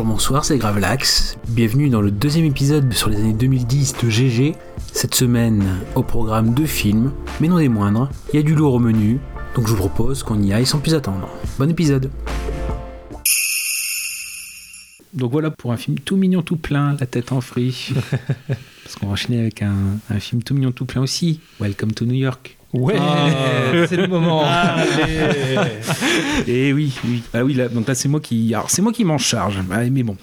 Bonjour, bonsoir, c'est Gravelax. Bienvenue dans le deuxième épisode sur les années 2010 de GG. Cette semaine, au programme deux films, mais non des moindres. Il y a du lourd au menu, donc je vous propose qu'on y aille sans plus attendre. Bon épisode donc voilà pour un film tout mignon, tout plein, la tête en friche. Parce qu'on va enchaîner avec un, un film tout mignon, tout plein aussi. Welcome to New York. Ouais, Ah. c'est le moment. Et oui, oui. Ah oui, là, donc là c'est moi qui, alors c'est moi qui m'en charge. Ah, mais bon,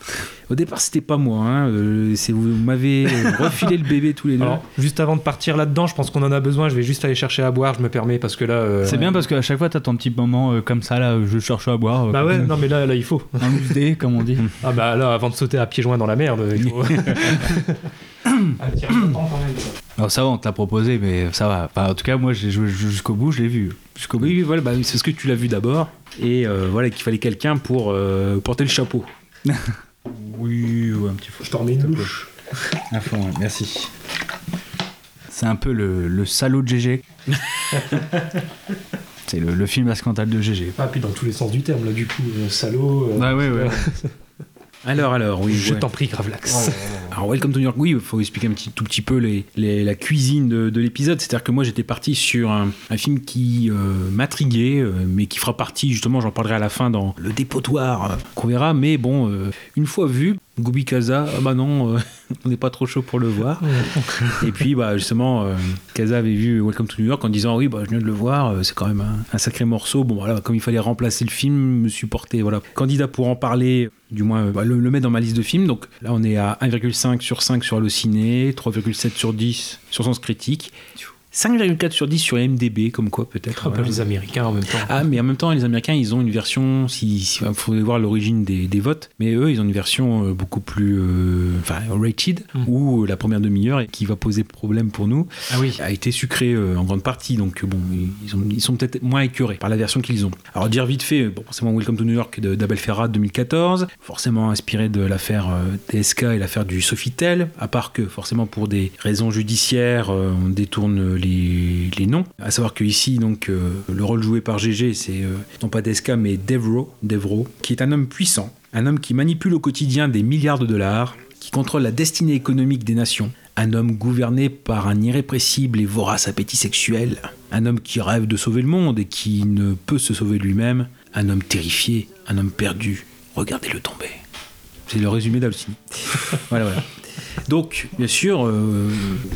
au départ c'était pas moi. Hein. euh, c'est vous m'avez refilé le bébé tous les deux. Alors, juste avant de partir là-dedans, je pense qu'on en a besoin. Je vais juste aller chercher à boire, je me permets, parce que là. euh, C'est bien parce qu'à chaque fois, t'as ton petit moment euh, comme ça, là, je cherche à boire. euh, Bah ouais, non mais là, là il faut. Un loose comme on dit. Ah bah là, avant de sauter à pieds joints dans la merde, il faut. Ah, tiens, je t'entends quand même, ça. Alors ça va, on te l'a proposé, mais ça va. Enfin, en tout cas, moi, j'ai joué jusqu'au bout, je l'ai vu. Jusqu'au bout. Oui, voilà, bah, c'est ce que tu l'as vu d'abord. Et euh, voilà qu'il fallait quelqu'un pour euh, porter le chapeau. Oui, ouais, un petit peu. Je t'en mets une louche. À fond, ouais, merci. C'est un peu le, le salaud de GG. C'est le, le film à scandale de GG. Ah, puis dans tous les sens du terme, là, du coup, euh, salaud. euh, Ouais, ouais, ouais. Alors, alors, oui. Je ouais. t'en prie, Gravelax. Alors, Welcome to New York, oui, il faut expliquer un petit, tout petit peu les, les- la cuisine de, de l'épisode. C'est-à-dire que moi, j'étais parti sur un, un film qui euh, m'intriguait, euh, mais qui fera partie, justement, j'en parlerai à la fin dans le dépotoir, euh, qu'on verra. Mais bon, euh, une fois vu, Gubi Kaza, ah bah non, euh, on n'est pas trop chaud pour le voir. Et puis, bah, justement, euh, Kaza avait vu Welcome to New York en disant Oui, bah, je viens de le voir, euh, c'est quand même un, un sacré morceau. Bon, voilà, comme il fallait remplacer le film, me supporter. Voilà. Candidat pour en parler, du moins, bah, le, le mettre dans ma liste de films. Donc là, on est à 1,5 sur 5 sur Allociné, 3,7 sur 10 sur Sens Critique, 5,4 sur 10 sur MDB, comme quoi peut-être. Un peu voilà. les Américains en même temps. Ah, mais en même temps, les Américains, ils ont une version, si, si il faudrait voir l'origine des, des votes, mais eux, ils ont une version euh, beaucoup plus, euh, enfin, rated, Mm. où la première demi-heure, qui va poser problème pour nous, Ah oui. a été sucrée euh, en grande partie, donc euh, bon, ils, ont- ils sont peut-être moins écœurés par la version qu'ils ont. Alors dire vite fait, bon, forcément Welcome to New York d'Abel Ferrat 2014, forcément inspiré de l'affaire euh, DSK et l'affaire du Sofitel, à part que forcément pour des raisons judiciaires, euh, on détourne les, les noms. À savoir que ici, donc, euh, le rôle joué par GG, c'est euh, non pas DSK, mais Devro, Devro, qui est un homme puissant, un homme qui manipule au quotidien des milliards de dollars, qui contrôle la destinée économique des nations, un homme gouverné par un irrépressible et vorace appétit sexuel, un homme qui rêve de sauver le monde et qui ne peut se sauver lui-même, un homme terrifié, un homme perdu. Regardez-le tomber. C'est le résumé d'Alcini. voilà, voilà. Donc, bien sûr, euh,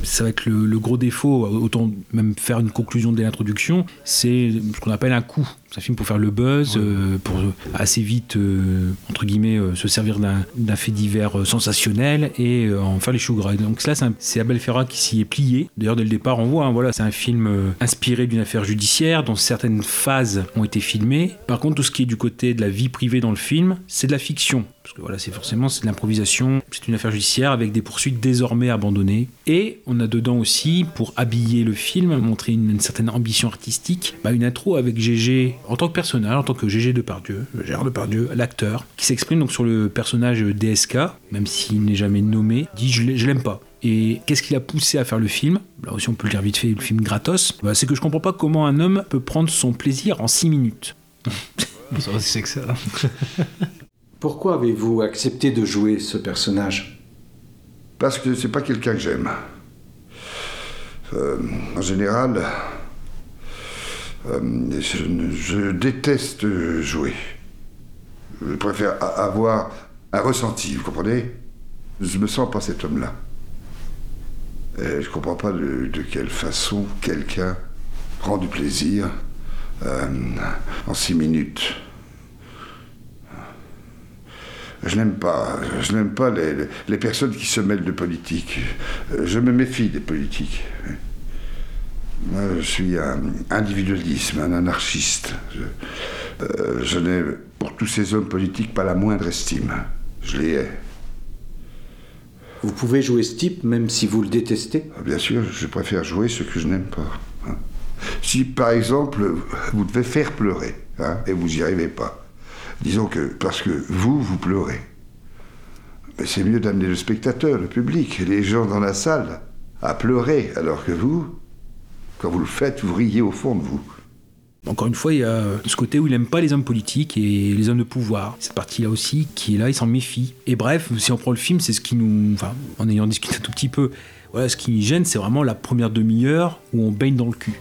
ça va être le, le gros défaut, autant même faire une conclusion dès l'introduction, c'est ce qu'on appelle un coup. C'est un film pour faire le buzz, euh, pour assez vite, euh, entre guillemets, euh, se servir d'un fait divers sensationnel et en faire les choux gras. Donc là, c'est Abel Ferrat qui s'y est plié. D'ailleurs, dès le départ, on voit, hein, voilà, c'est un film inspiré d'une affaire judiciaire dont certaines phases ont été filmées. Par contre, tout ce qui est du côté de la vie privée dans le film, c'est de la fiction. Parce que voilà, c'est forcément c'est de l'improvisation, c'est une affaire judiciaire avec des poursuites désormais abandonnées. Et on a dedans aussi, pour habiller le film, montrer une, une certaine ambition artistique, bah, une intro avec GG en tant que personnage, en tant que GG Depardieu, Gérard Depardieu, l'acteur, qui s'exprime donc sur le personnage DSK, même s'il n'est jamais nommé, dit je l'ai- je l'aime pas. Et qu'est-ce qui l'a poussé à faire le film? Là aussi, on peut le dire vite fait, le film gratos. Bah, c'est que je comprends pas comment un homme peut prendre son plaisir en 6 minutes. Ça, c'est que ça. Pourquoi avez-vous accepté de jouer ce personnage? Parce que c'est pas quelqu'un que j'aime. Euh, en général, je, ne- je déteste jouer. Je préfère avoir un ressenti, vous comprenez? Je me sens pas cet homme-là. Et je comprends pas de, quelle façon quelqu'un prend du plaisir euh, en six minutes. Je n'aime pas, je n'aime pas les, les personnes qui se mêlent de politique. Euh, Je me méfie des politiques. Moi, je suis un individualisme, un anarchiste. Je, euh, je n'ai pour tous ces hommes politiques pas la moindre estime. Je les hais. Vous pouvez jouer ce type même si vous le détestez Ah, Bien sûr, je préfère jouer ce que je n'aime pas. hein. Si, par exemple, vous devez faire pleurer, hein, et vous n'y arrivez pas, disons que parce que vous, vous pleurez, mais c'est mieux d'amener le spectateur, le public, les gens dans la salle, à pleurer, alors que vous, quand vous le faites, vous riez au fond de vous. Encore une fois, il y a ce côté où il aime pas les hommes politiques et les hommes de pouvoir. Cette partie-là aussi, qui est là, il s'en méfie. Et bref, si on prend le film, c'est ce qui nous. Enfin, en ayant discuté un tout petit peu, voilà, ce qui gêne, c'est vraiment la première demi-heure où on baigne dans le cul.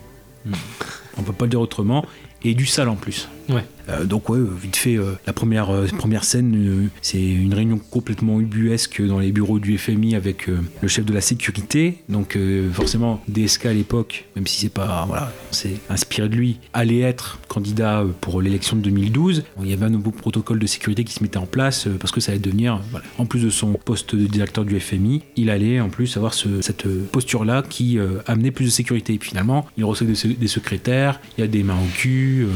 On peut pas le dire autrement. Et du sale en plus. Ouais. Euh, donc ouais, vite fait, euh, la première, euh, première scène, c'est une réunion complètement ubuesque dans les bureaux du FMI avec le chef de la sécurité. Donc forcément, DSK à l'époque, même si c'est pas, voilà, on s'est inspiré de lui, allait être candidat pour l'élection de 2012. Bon, il y avait un nouveau protocole de sécurité qui se mettait en place parce que ça allait devenir, voilà, en plus de son poste de directeur du FMI, il allait en plus avoir ce- cette posture-là qui amenait plus de sécurité. Et finalement, il reçoit des, des secrétaires, il y a des mains au cul. euh,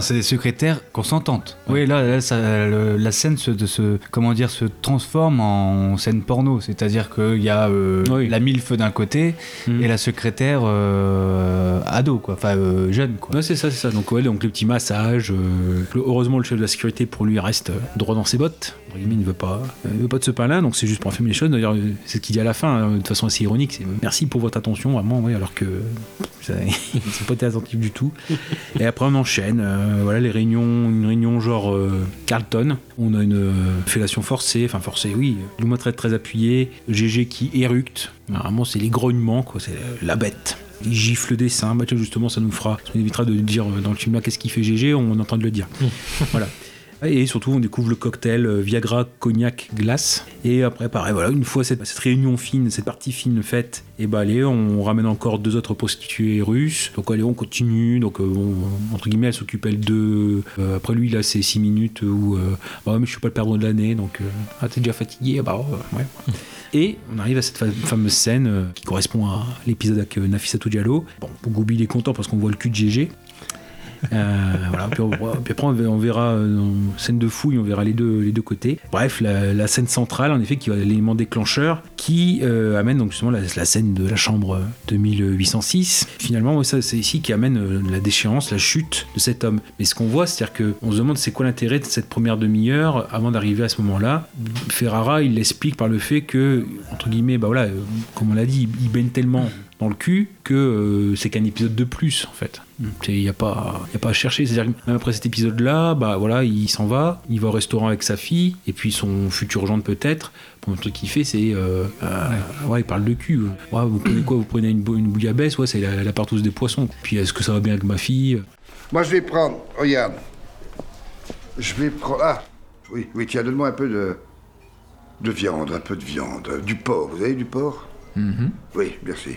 Enfin, c'est des secrétaires consentantes. Oui, là, là, ça- le- la scène se, de se, comment dire, se transforme en scène porno. C'est-à-dire qu'il y a euh, Oui. la milfe d'un côté Mhm. et la secrétaire euh, ado, quoi. Enfin, euh, jeune, quoi. Ouais, c'est ça, c'est ça. Donc, ouais, donc le petit massage. heureusement, le chef de la sécurité, pour lui, reste droit dans ses bottes. Il ne veut pas, il veut pas de ce pain-là, donc c'est juste pour affirmer les choses. D'ailleurs, c'est ce qu'il dit à la fin, hein, de façon assez ironique. C'est merci pour votre attention, vraiment, ouais, alors que ils n'ont pas été attentifs du tout. Et après, on enchaîne. Euh, voilà, les réunions, une réunion genre euh, Carlton. On a une euh, fellation forcée, enfin forcée, oui. Loup très très appuyé. GG qui éructe. Vraiment, c'est les grognements, quoi. C'est la bête. Il gifle le dessin. Bah, justement, ça nous fera, ça nous évitera de dire dans le film là qu'est-ce qu'il fait GG. On est en train de le dire. voilà. Et surtout, on découvre le cocktail euh, Viagra, cognac, glace. Et après, pareil, voilà, une fois cette, réunion fine, cette partie fine faite, et bah allez, on ramène encore deux autres prostituées russes. Donc allez, on continue. Donc, euh, bon, entre guillemets, elle s'occupe elle de. euh, après lui, là, c'est six minutes où. euh, bah ouais, mais je suis pas le perdant de l'année, donc. euh, ah, t'es déjà fatigué Ah Bah euh, ouais. Et on arrive à cette fa- fameuse scène euh, qui correspond à l'épisode avec euh, Nafissatou Diallo. Bon, Goubi il est content parce qu'on voit le cul de GG. Euh, voilà, puis, on- après on verra, verra, euh, scène de fouille, on verra les deux, les deux côtés. Bref, la, scène centrale, en effet, qui va l'élément déclencheur, qui euh, amène donc justement la, la scène de la chambre de 1806. Finalement, ça, c'est ici qui amène la déchéance, la chute de cet homme. Mais ce qu'on voit, c'est-à-dire qu'on se demande c'est quoi l'intérêt de cette première demi-heure avant d'arriver à ce moment-là. Ferrara, il l'explique par le fait que, entre guillemets, bah voilà, comme on l'a dit, il baigne tellement dans le cul que euh, c'est qu'un épisode de plus en fait. Il n'y a, pas- y a pas à chercher. C'est-à-dire même après cet épisode-là, bah voilà, il s'en va, il va au restaurant avec sa fille, et puis son futur gendre peut-être. Bon, le truc qu'il fait, c'est. euh, euh, ouais. il parle de cul. Ouais, vous prenez quoi? Vous prenez une, bou- une bouillabaisse? Ouais, c'est la, la partouze des poissons. Puis est-ce que ça va bien avec ma fille? Moi, je vais prendre. Regarde. Je vais prendre. Ah Oui, oui, tiens, donne-moi un peu de. de viande, un peu de viande. Du porc. Vous avez du porc? Oui, merci.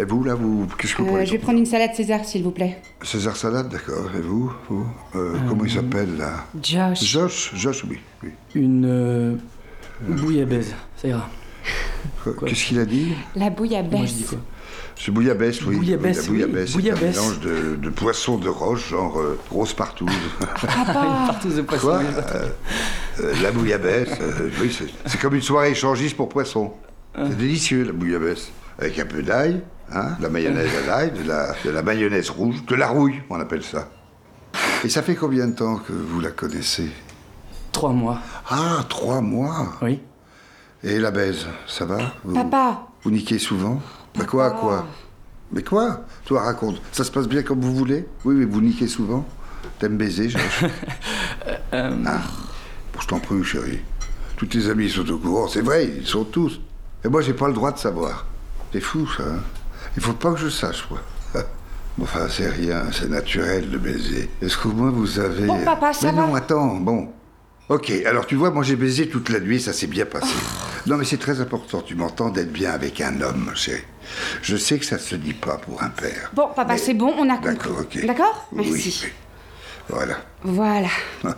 Et vous, là, vous. Qu'est-ce que vous Euh, prenez je vais prendre une salade César, s'il vous plaît. César salade, d'accord. Et vous, vous Euh, Comment il s'appelle, là Josh. Josh Josh, oui. oui. Une euh, bouillabaisse, ça ira. Quoi, Qu'est-ce qu'il a dit La Moi je dis bouillabaisse. quoi C'est bouillabaisse, oui. Bouillabaisse, La bouillabaisse, oui, c'est un bouillabaisse. mélange de, de poissons de roche, genre euh, grosse partouze. Partout de poisson. Quoi il y a pas de- Euh, euh, La bouillabaisse, euh, oui, c'est- c'est comme une soirée échangiste pour poissons. C'est délicieux, la bouillabaisse. Avec un peu d'ail, hein, de la mayonnaise à l'ail, de la, de la mayonnaise rouge, de la rouille, on appelle ça. Et ça fait combien de temps que vous la connaissez? Trois mois, Ah, trois mois? Oui. Et la baise, ça va? Vous, Papa, vous niquez souvent? Bah quoi, quoi? Mais quoi? Toi, raconte. Ça se passe bien comme vous voulez? Oui, mais vous niquez souvent? T'aimes baiser, Josh Euh, Ah, bon, je t'en prie, chérie. Tous tes amis sont au courant, c'est vrai, ils sont tous. Et moi, j'ai pas le droit de savoir. C'est fou, ça. hein Il faut pas que je sache, quoi. Enfin, c'est rien, c'est naturel de baiser. Est-ce qu'au moins vous avez. Bon, papa, ça mais va non, attends, bon. Ok, alors tu vois, moi j'ai baisé toute la nuit, ça s'est bien passé. Non, mais c'est très important, tu m'entends, d'être bien avec un homme, chérie. Je sais que ça se dit pas pour un père. bon, papa, Mais- c'est bon, on a compris. D'accord, ok. D'accord? Oui, Merci. oui. Voilà. Voilà.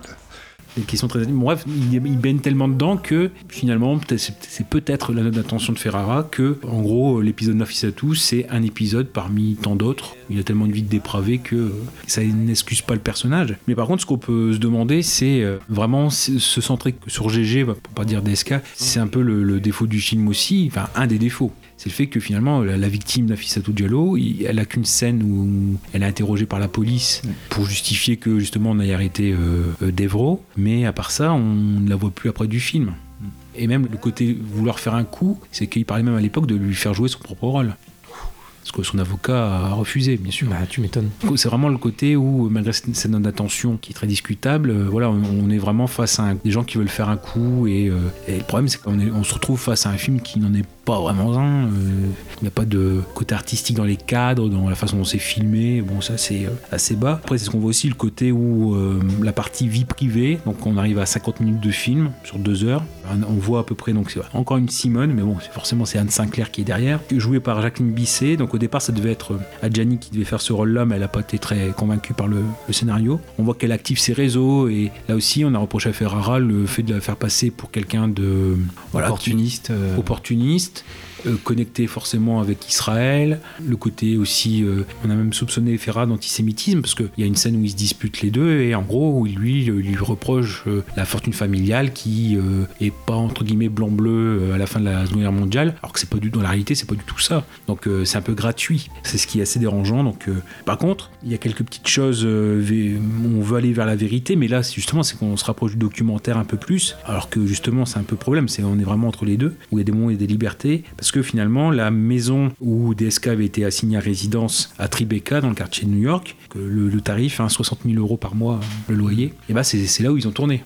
des questions très bon, bref il, il, baigne tellement dedans que finalement c'est peut-être la note de Ferrara que en gros l'épisode Nafissatou c'est un épisode parmi tant d'autres. Il a tellement une vie de dépravé que ça n'excuse pas le personnage. Mais par contre ce qu'on peut se demander c'est vraiment se centrer sur GG pour pas dire DSK c'est un peu le, le défaut du film aussi enfin un des défauts c'est le fait que finalement la, la victime Nafissatou Diallo il, elle a qu'une scène où elle est interrogée par la police pour justifier que justement on ait arrêté euh, Devro. Mais à part ça on ne la voit plus après du film. Et même le côté vouloir faire un coup c'est qu'il parlait même à l'époque de lui faire jouer son propre rôle parce que son avocat a refusé, bien sûr. Bah, tu m'étonnes. C'est vraiment le côté où, malgré cette note d'attention qui est très discutable, euh, voilà, on, on, est vraiment face à un, des gens qui veulent faire un coup. Et, euh, et le problème, c'est qu'on on se retrouve face à un film qui n'en est pas vraiment un. Euh, il n'y a pas de côté artistique dans les cadres, dans la façon dont c'est filmé. Bon, ça, c'est assez bas. Après, c'est ce qu'on voit aussi, le côté où la partie vie privée, donc on arrive à 50 minutes de film sur deux heures. On voit à peu près, donc c'est encore une Simone, mais bon, forcément, c'est Anne Sinclair qui est derrière, jouée par Jacqueline Bisset. Donc au départ, ça devait être Adjani qui devait faire ce rôle-là, mais elle n'a pas été très convaincue par le, le scénario. On voit qu'elle active ses réseaux, et là aussi, on a reproché à Ferrara le fait de la faire passer pour quelqu'un de. Voilà, opportuniste. Euh... Opportuniste. Euh, connecté forcément avec Israël, le côté aussi, euh, on a même soupçonné Ferrat d'antisémitisme parce qu'il y a une scène où ils se disputent les deux et en gros où lui lui reproche euh, la fortune familiale qui euh, est pas entre guillemets blanc-bleu à la fin de la Seconde Guerre mondiale, alors que c'est pas du dans la réalité c'est pas du tout ça. Donc euh, c'est un peu gratuit, c'est ce qui est assez dérangeant. Donc euh, par contre il y a quelques petites choses, euh, on veut aller vers la vérité, mais là justement c'est qu'on se rapproche du documentaire un peu plus, alors que justement c'est un peu problème, c'est on est vraiment entre les deux où il y a des moments et des libertés parce que finalement la maison où DSK avait été assigné à résidence à Tribeca dans le quartier de New York, que le, le tarif hein, 60 000 euros par mois le loyer, et bah c'est là où ils ont tourné.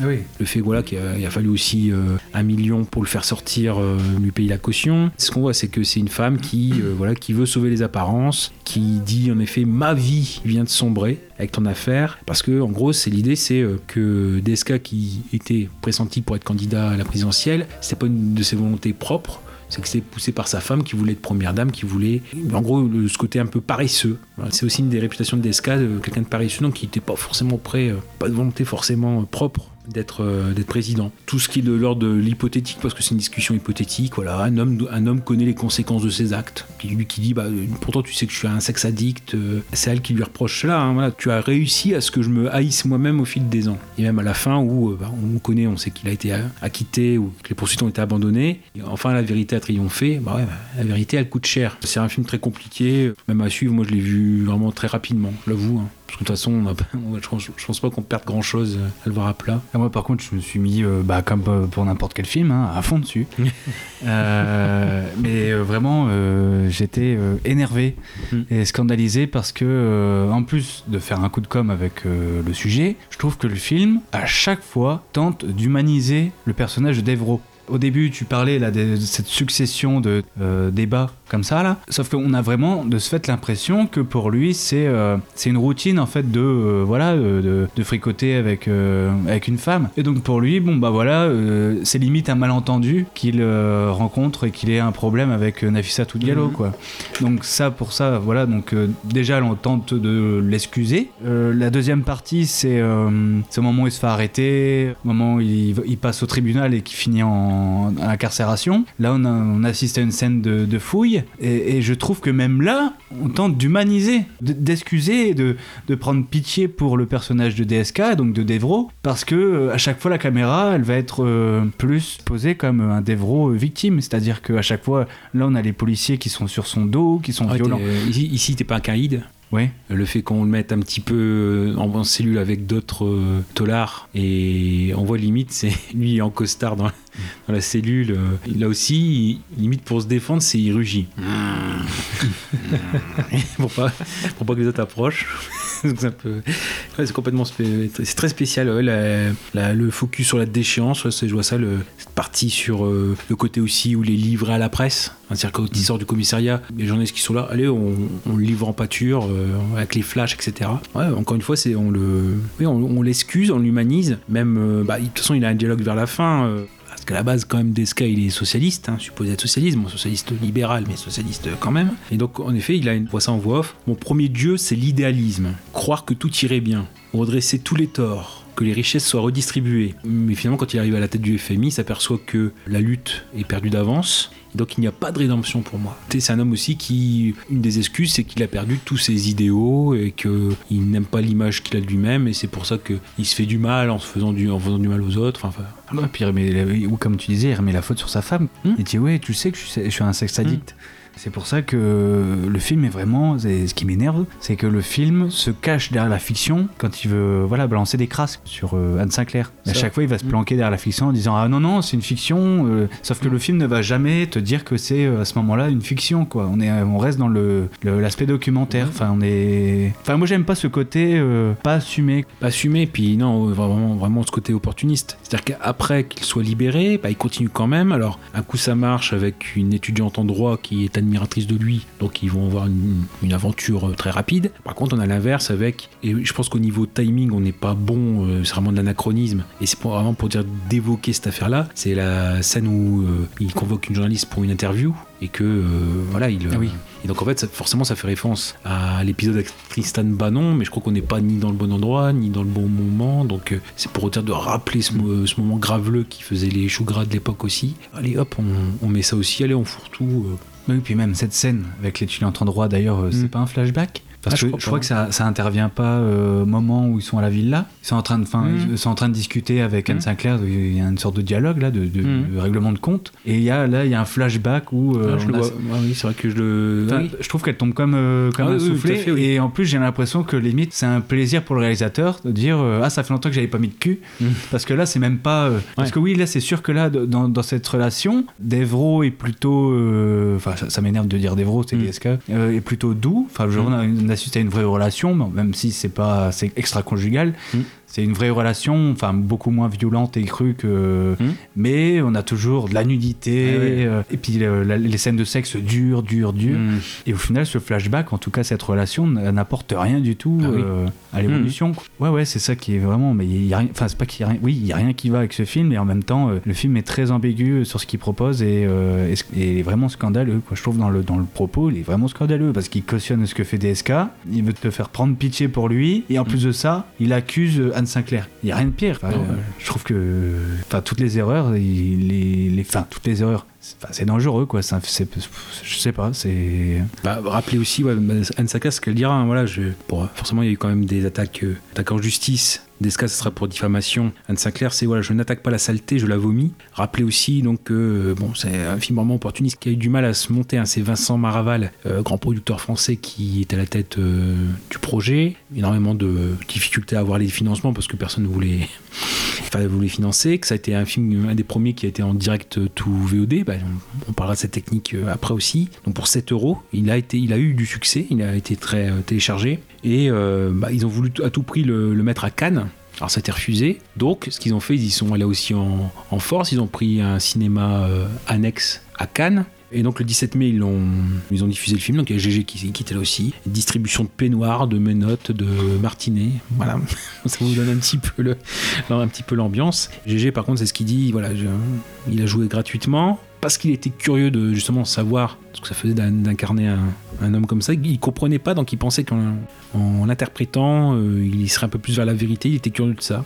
Ah oui. Le fait voilà, qu'il a, a, fallu aussi euh, un million pour le faire sortir, euh, lui payer la caution. Ce qu'on voit, c'est que c'est une femme qui, euh, voilà, qui veut sauver les apparences, qui dit en effet ma vie vient de sombrer avec ton affaire. Parce que en gros, c'est l'idée, c'est que DSK qui était pressenti pour être candidat à la présidentielle, c'était pas une de ses volontés propres c'est que c'est poussé par sa femme qui voulait être première dame, qui voulait, en gros, ce côté un peu paresseux. C'est aussi une des réputations de euh, quelqu'un de paresseux, donc qui n'était pas forcément prêt, euh, pas de volonté forcément euh, propre d'être euh, d'être président. Tout ce qui est de l'ordre de l'hypothétique, parce que c'est une discussion hypothétique, voilà, un homme, un homme connaît les conséquences de ses actes. Puis lui qui dit, bah, pourtant tu sais que je suis un sexe addict, euh, c'est elle qui lui reproche cela, hein, tu as réussi à ce que je me haïsse moi-même au fil des ans. Et même à la fin où euh, bah, on connaît, on sait qu'il a été acquitté ou que les poursuites ont été abandonnées, et enfin la vérité a triomphé, bah ouais, la vérité elle coûte cher. C'est un film très compliqué, même à suivre, moi je l'ai vu vraiment très rapidement, je l'avoue. Hein. Parce que de toute façon, on a, je, pense, je pense pas qu'on perde grand chose à le voir à plat. Et moi, par contre, je me suis mis, euh, bah, comme pour n'importe quel film, hein, à fond dessus. euh, mais euh, vraiment, euh, j'étais énervé mm. et scandalisé parce que, en plus de faire un coup de com avec le sujet, je trouve que le film, à chaque fois, tente d'humaniser le personnage de Devro. Au début, tu parlais là de cette succession de euh, débats comme ça là, sauf qu'on a vraiment de ce fait l'impression que pour lui c'est euh, c'est une routine en fait de euh, voilà de, de, fricoter avec avec une femme. Et donc pour lui, bon bah voilà, c'est limite un malentendu qu'il rencontre et qu'il ait un problème avec Nafissa Diallo mm -hmm. quoi. Donc ça pour ça voilà donc déjà on tente de l'excuser. la deuxième partie c'est ce moment où il se fait arrêter, au moment où il, il passe au tribunal et qui finit en à l'incarcération. Là, on, a, on, assiste à une scène de, de fouille, et, et, je trouve que même là, on tente d'humaniser, d'excuser, de, de, prendre pitié pour le personnage de DSK, donc de Devro, parce que à chaque fois, la caméra, elle va être euh, plus posée comme un Devro victime, c'est-à-dire qu'à chaque fois, là, on a les policiers qui sont sur son dos, qui sont ah, violents. Ici, ici t'es pas un caïd Ouais. Le fait qu'on le mette un petit peu en, en cellule avec d'autres euh, tolards et on voit limite c'est lui en costard dans la, dans la cellule. Euh, là aussi, il, limite pour se défendre, c'est il rugit. pour, pas, pour pas que les autres approchent. c'est complètement c'est très spécial ouais, la, la, le focus sur la déchéance ouais, je vois ça le, cette partie sur euh, le côté aussi où les livres à la presse c'est-à-dire quand il sort du commissariat les journalistes qui sont là allez on, on le livre en pâture euh, avec les flashs etc ouais, encore une fois c'est on le oui, on, on l'excuse on l'humanise même euh, bah, de toute façon il a un dialogue vers la fin parce qu'à la base, quand même, Desca, il est socialiste, hein, supposé être socialiste, socialiste libéral, mais socialiste quand même. Et donc, en effet, il a une voix en voix off. Mon premier dieu, c'est l'idéalisme. Croire que tout irait bien, redresser tous les torts, que les richesses soient redistribuées. Mais finalement, quand il arrive à la tête du FMI, il s'aperçoit que la lutte est perdue d'avance. Donc il n'y a pas de rédemption pour moi. C'est un homme aussi qui, une des excuses, c'est qu'il a perdu tous ses idéaux et qu'il n'aime pas l'image qu'il a de lui-même et c'est pour ça qu'il se fait du mal en se faisant du, en faisant du mal aux autres. Enfin, enfin, Ouais, puis il remet- ou comme tu disais, il remet la faute sur sa femme. Hmm. Il dit ouais, tu sais que je suis, je suis un sexe addict. C'est pour ça que le film est vraiment. c'est- Ce qui m'énerve, c'est que le film se cache derrière la fiction quand il veut voilà, balancer des crasses sur euh, Anne Sinclair. À chaque fois, il va se planquer derrière la fiction en disant Ah non, non, c'est une fiction. euh, sauf que le film ne va jamais te dire que c'est euh, à ce moment-là une fiction. quoi. On, est, on reste dans le- le- l'aspect documentaire. Enfin, on est. Enfin, moi, j'aime pas ce côté euh, pas assumé. pas assumé. Puis non, vraiment, vraiment ce côté opportuniste. C'est-à-dire qu'après qu'il soit libéré, bah, il continue quand même. Alors, un coup, ça marche avec une étudiante en droit qui est admiratrice de lui, donc ils vont avoir une, une aventure euh, très rapide. Par contre, on a l'inverse avec, et je pense qu'au niveau timing, on n'est pas bon, euh, c'est vraiment de l'anachronisme. Et c'est pour- vraiment pour dire d'évoquer cette affaire-là. C'est la scène où euh, il convoque une journaliste pour une interview et que euh, voilà, il. Ah oui. Et donc en fait, ça- forcément, ça fait référence à l'épisode avec Tristan Bannon, mais je crois qu'on n'est pas ni dans le bon endroit, ni dans le bon moment. Donc c'est pour dire de rappeler ce, mo- ce moment graveleux qui faisait les choux gras de l'époque aussi. Allez hop, on, on met ça aussi, allez, on fourre-tout. euh. Oui, puis même cette scène avec l'étudiante en droit, d'ailleurs, euh, c'est Mm. pas un flashback parce Ah, je que crois je crois que ça, ça intervient pas euh, au moment où ils sont à la villa. Ils sont en train de, enfin, Mm. ils sont en train de discuter avec Anne Mm. Sinclair. Il y a une sorte de dialogue là, de, de- de règlement de compte. Et il y a là, il y a un flashback où euh, Ah, je le vois. Ah oui, c'est vrai que je le. Enfin, oui. Je trouve qu'elle tombe comme, euh, comme un oui, soufflé. fait. Et en plus, j'ai l'impression que limite, c'est un plaisir pour le réalisateur de dire euh, Ah, ça fait longtemps que j'avais pas mis de cul. Parce que là, c'est même pas. euh, Parce que oui, là, c'est sûr que là, dans, dans cette relation, Devro est plutôt. euh, Enfin, ça, ça m'énerve de dire Devro, c'est. DSK. euh, est plutôt doux. Enfin, je- Assiste à une vraie relation, même si c'est pas. C'est extra-conjugal. Mm. C'est une vraie relation, enfin beaucoup moins violente et crue que. Mm. Mais on a toujours de la nudité, Ah ouais. euh, et puis euh, la- les scènes de sexe durent, durent, durent. Mm. Et au final, ce flashback, en tout cas cette relation, n'apporte rien du tout Ah oui. euh, à l'évolution. quoi. Ouais, ouais, c'est ça qui est vraiment. Mais il y a rien. Enfin, c'est pas qu'il y a rien. Oui, il y a rien qui va avec ce film, et en même temps, le film est très ambigu sur ce qu'il propose et, euh, et, vraiment scandaleux. Quoi. Je trouve dans le dans le propos, il est vraiment scandaleux parce qu'il cautionne ce que fait DSK. Il veut te faire prendre pitié pour lui, et en plus de ça, il accuse Anne Sinclair. Il y a rien de pire. Enfin, euh, je trouve que, enfin, toutes les erreurs, il- les, les, enfin, toutes les erreurs. C'est- dangereux, quoi. Je sais pas. C'est. Bah, rappelez aussi, bah, Anne Saka, ce qu'elle dira. hein, voilà, forcément, il y a eu quand même des attaques, euh, en justice. Desca, ce sera pour diffamation. Anne Sinclair, c'est voilà, je n'attaque pas la saleté, je la vomis. Rappelez aussi donc euh, bon, c'est un film vraiment opportuniste qui a eu du mal à se monter. hein, c'est Vincent Maraval, euh, grand producteur français, qui est à la tête euh, du projet. Énormément de difficultés à avoir les financements parce que personne ne voulait, voulait financer. Que ça a été un film, un des premiers qui a été en direct to VOD. Bah, on, on parlera de cette technique euh, après aussi. Donc pour 7 euros, il a été, il a eu du succès. Il a été très euh, téléchargé et euh, bah, ils ont voulu à tout prix le, mettre à Cannes. Alors ça a été refusé. Donc ce qu'ils ont fait, ils y sont allés aussi en, force. Ils ont pris un cinéma annexe à Cannes. Et donc le 17 mai, ils ont, ils ont diffusé le film. Donc il y a GG qui, était là aussi. Distribution de peignoirs, de menottes, de martinets. Voilà, ça vous donne un petit peu le, un petit peu l'ambiance. GG par contre, c'est ce qu'il dit. Voilà, il a joué gratuitement parce qu'il était curieux de justement savoir ce que ça faisait d'in- d'incarner un, homme comme ça. Il comprenait pas, donc il pensait qu'en en l'interprétant, euh, il serait un peu plus vers la vérité. Il était curieux de ça.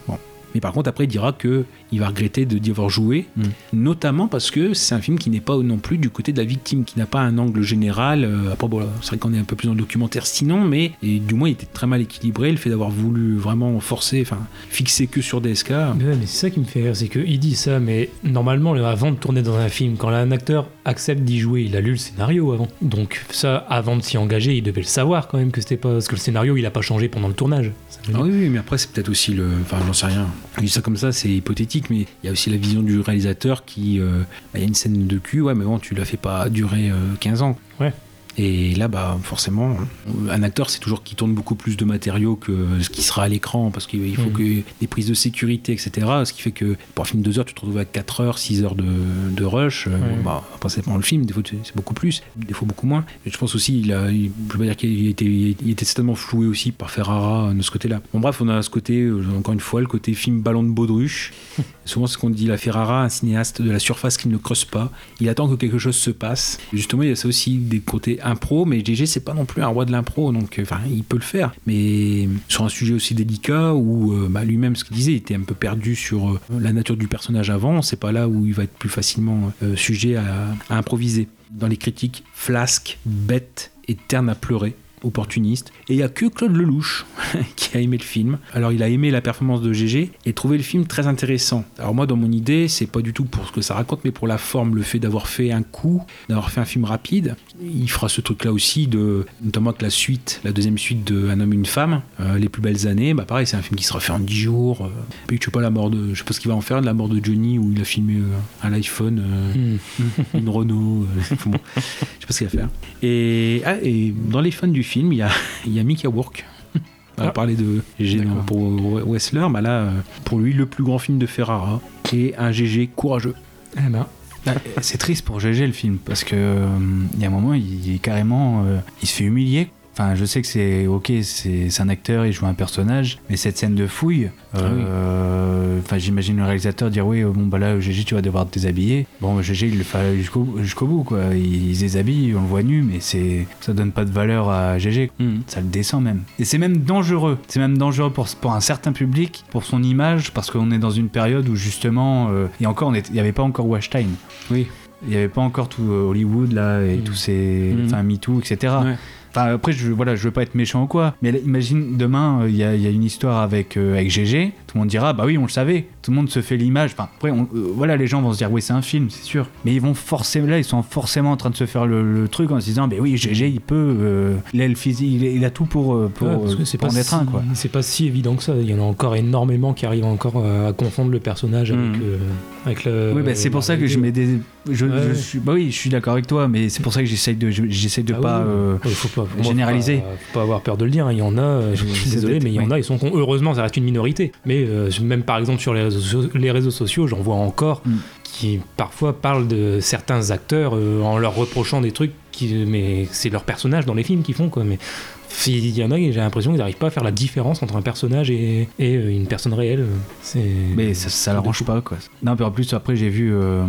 Mais par contre, après, il dira que il va regretter d'y avoir joué, Mm. notamment parce que c'est un film qui n'est pas non plus du côté de la victime, qui n'a pas un angle général. Euh, après, bon, c'est vrai qu'on est un peu plus dans le documentaire sinon, mais et, du moins, il était très mal équilibré. Le fait d'avoir voulu vraiment forcer, enfin, fixer que sur DSK. Ouais, mais c'est ça qui me fait rire, c'est qu'il dit ça, mais normalement, avant de tourner dans un film, quand un acteur accepte d'y jouer, il a lu le scénario avant. Donc ça, avant de s'y engager, il devait le savoir quand même que c'était pas... Parce que le scénario, il a pas changé pendant le tournage. Ah oui, oui, mais après, c'est peut-être aussi le. Enfin, j'en sais rien. Je ça comme ça, c'est hypothétique, mais il y a aussi la vision du réalisateur qui. euh, bah, Il y a une scène de cul, ouais, mais bon, tu la fais pas durer euh, 15 ans. Ouais. Et là, bah, forcément, un acteur, c'est toujours qu'il tourne beaucoup plus de matériaux que ce qui sera à l'écran, parce qu'il faut Mhm. que des prises de sécurité, etc. Ce qui fait que pour un film de 2 heures, tu te retrouves à 4 heures, 6 heures de, de rush. Euh, bon, bah, après, c'est le film, des fois, c'est beaucoup plus, des fois beaucoup moins. Mais je pense aussi, il a, il- je veux dire qu'il était, il était certainement floué aussi par Ferrara de ce côté-là. Bon, bref, on a ce côté, euh, encore une fois, le côté film ballon de baudruche. Souvent, ce qu'on dit, la Ferrara, un cinéaste de la surface qui ne creuse pas. Il attend que quelque chose se passe. Justement, il y a ça aussi des côtés impro, mais GG c'est pas non plus un roi de l'impro, donc euh, enfin il peut le faire, mais sur un sujet aussi délicat où euh, bah, lui-même ce qu'il disait, il était un peu perdu sur euh, la nature du personnage avant, c'est pas là où il va être plus facilement sujet à, à improviser. Dans les critiques, flasque, bête et terne à pleurer opportuniste. Et il n'y a que Claude Lelouch qui a aimé le film. Alors il a aimé la performance de GG et trouvé le film très intéressant. Alors moi dans mon idée, c'est pas du tout pour ce que ça raconte, mais pour la forme, le fait d'avoir fait un coup, d'avoir fait un film rapide. Il fera ce truc là aussi, de, notamment que la suite, la deuxième suite de Un homme, une femme, euh, Les plus belles années, bah pareil, c'est un film qui sera fait en 10 jours. euh. Puis je sais pas la mort de. Je sais pas ce qu'il va en faire de la mort de Johnny où il a filmé euh, à l'iPhone, euh, une Renault. euh, bon, je sais pas ce qu'il va faire. Et, ah, et dans les fans du film, il y a, y a Mickey Rourke. On va Ah. parler de GG pour Wessler, bah là, euh, pour lui, le plus grand film de Ferrara et un GG courageux. Eh ben, Bah, c'est triste pour GG le film parce que euh, il y a un moment il est carrément euh, il se fait humilier. Enfin, je sais que c'est ok, c'est un acteur, il joue un personnage, mais cette scène de fouille, euh, enfin, j'imagine le réalisateur dire oui, euh, bon bah là, GG, tu vas devoir te déshabiller. Bon, GG, il le fait jusqu'au bout, quoi. Il, il se déshabille, on le voit nu, mais c'est ça donne pas de valeur à GG. Ça le descend même. Et c'est même dangereux. C'est même dangereux pour, pour un certain public, pour son image, parce qu'on est dans une période où justement, euh, et encore, il n'y avait pas encore Washington. Oui. Il n'y avait pas encore tout euh, Hollywood là et Mm. tous ces, Mm. enfin MeToo, etc. Ouais. Enfin après, je voilà, je veux pas être méchant ou quoi, mais imagine demain, euh, il y, a, il y a une histoire avec euh, avec GG, tout le monde dira bah oui, on le savait. Tout le monde se fait l'image. Enfin après, on- euh, voilà, les gens vont se dire oui, c'est un film, c'est sûr. Mais ils vont forcément là, ils sont forcément en train de se faire le, le truc en se disant bah oui, GG, il peut, euh, il a le physique, il, a- il a tout pour euh, pour, ouais, euh, c'est pas, en être si, un quoi. c'est pas si évident que ça. Il y en a encore énormément qui arrivent encore euh, à confondre le personnage avec, euh, avec le. Oui, bah, c'est pour ça que je mets des. Je, Ouais, je ouais. suis, bah oui, je suis d'accord avec toi, mais c'est pour ça que j'essaye de, je- j'essaye de Ah pas. oui, euh, faut pas faut généraliser. pas- Faut pas avoir peur de le dire. hein. Il y en a, euh, je suis désolé, mais il y en a, ils sont. Heureusement, ça reste une minorité. Mais euh, même par exemple sur les réseaux, so- les réseaux sociaux, j'en vois encore Mm. qui parfois parlent de certains acteurs euh, en leur reprochant des trucs qui, mais c'est leur personnage dans les films qu'ils font quoi. Mais il y en a, j'ai l'impression qu'ils n'arrivent pas à faire la différence entre un personnage et, et, euh, une personne réelle. C'est. Mais ça, ça l'arrange pas, quoi. Non, puis en plus, après, j'ai vu, euh,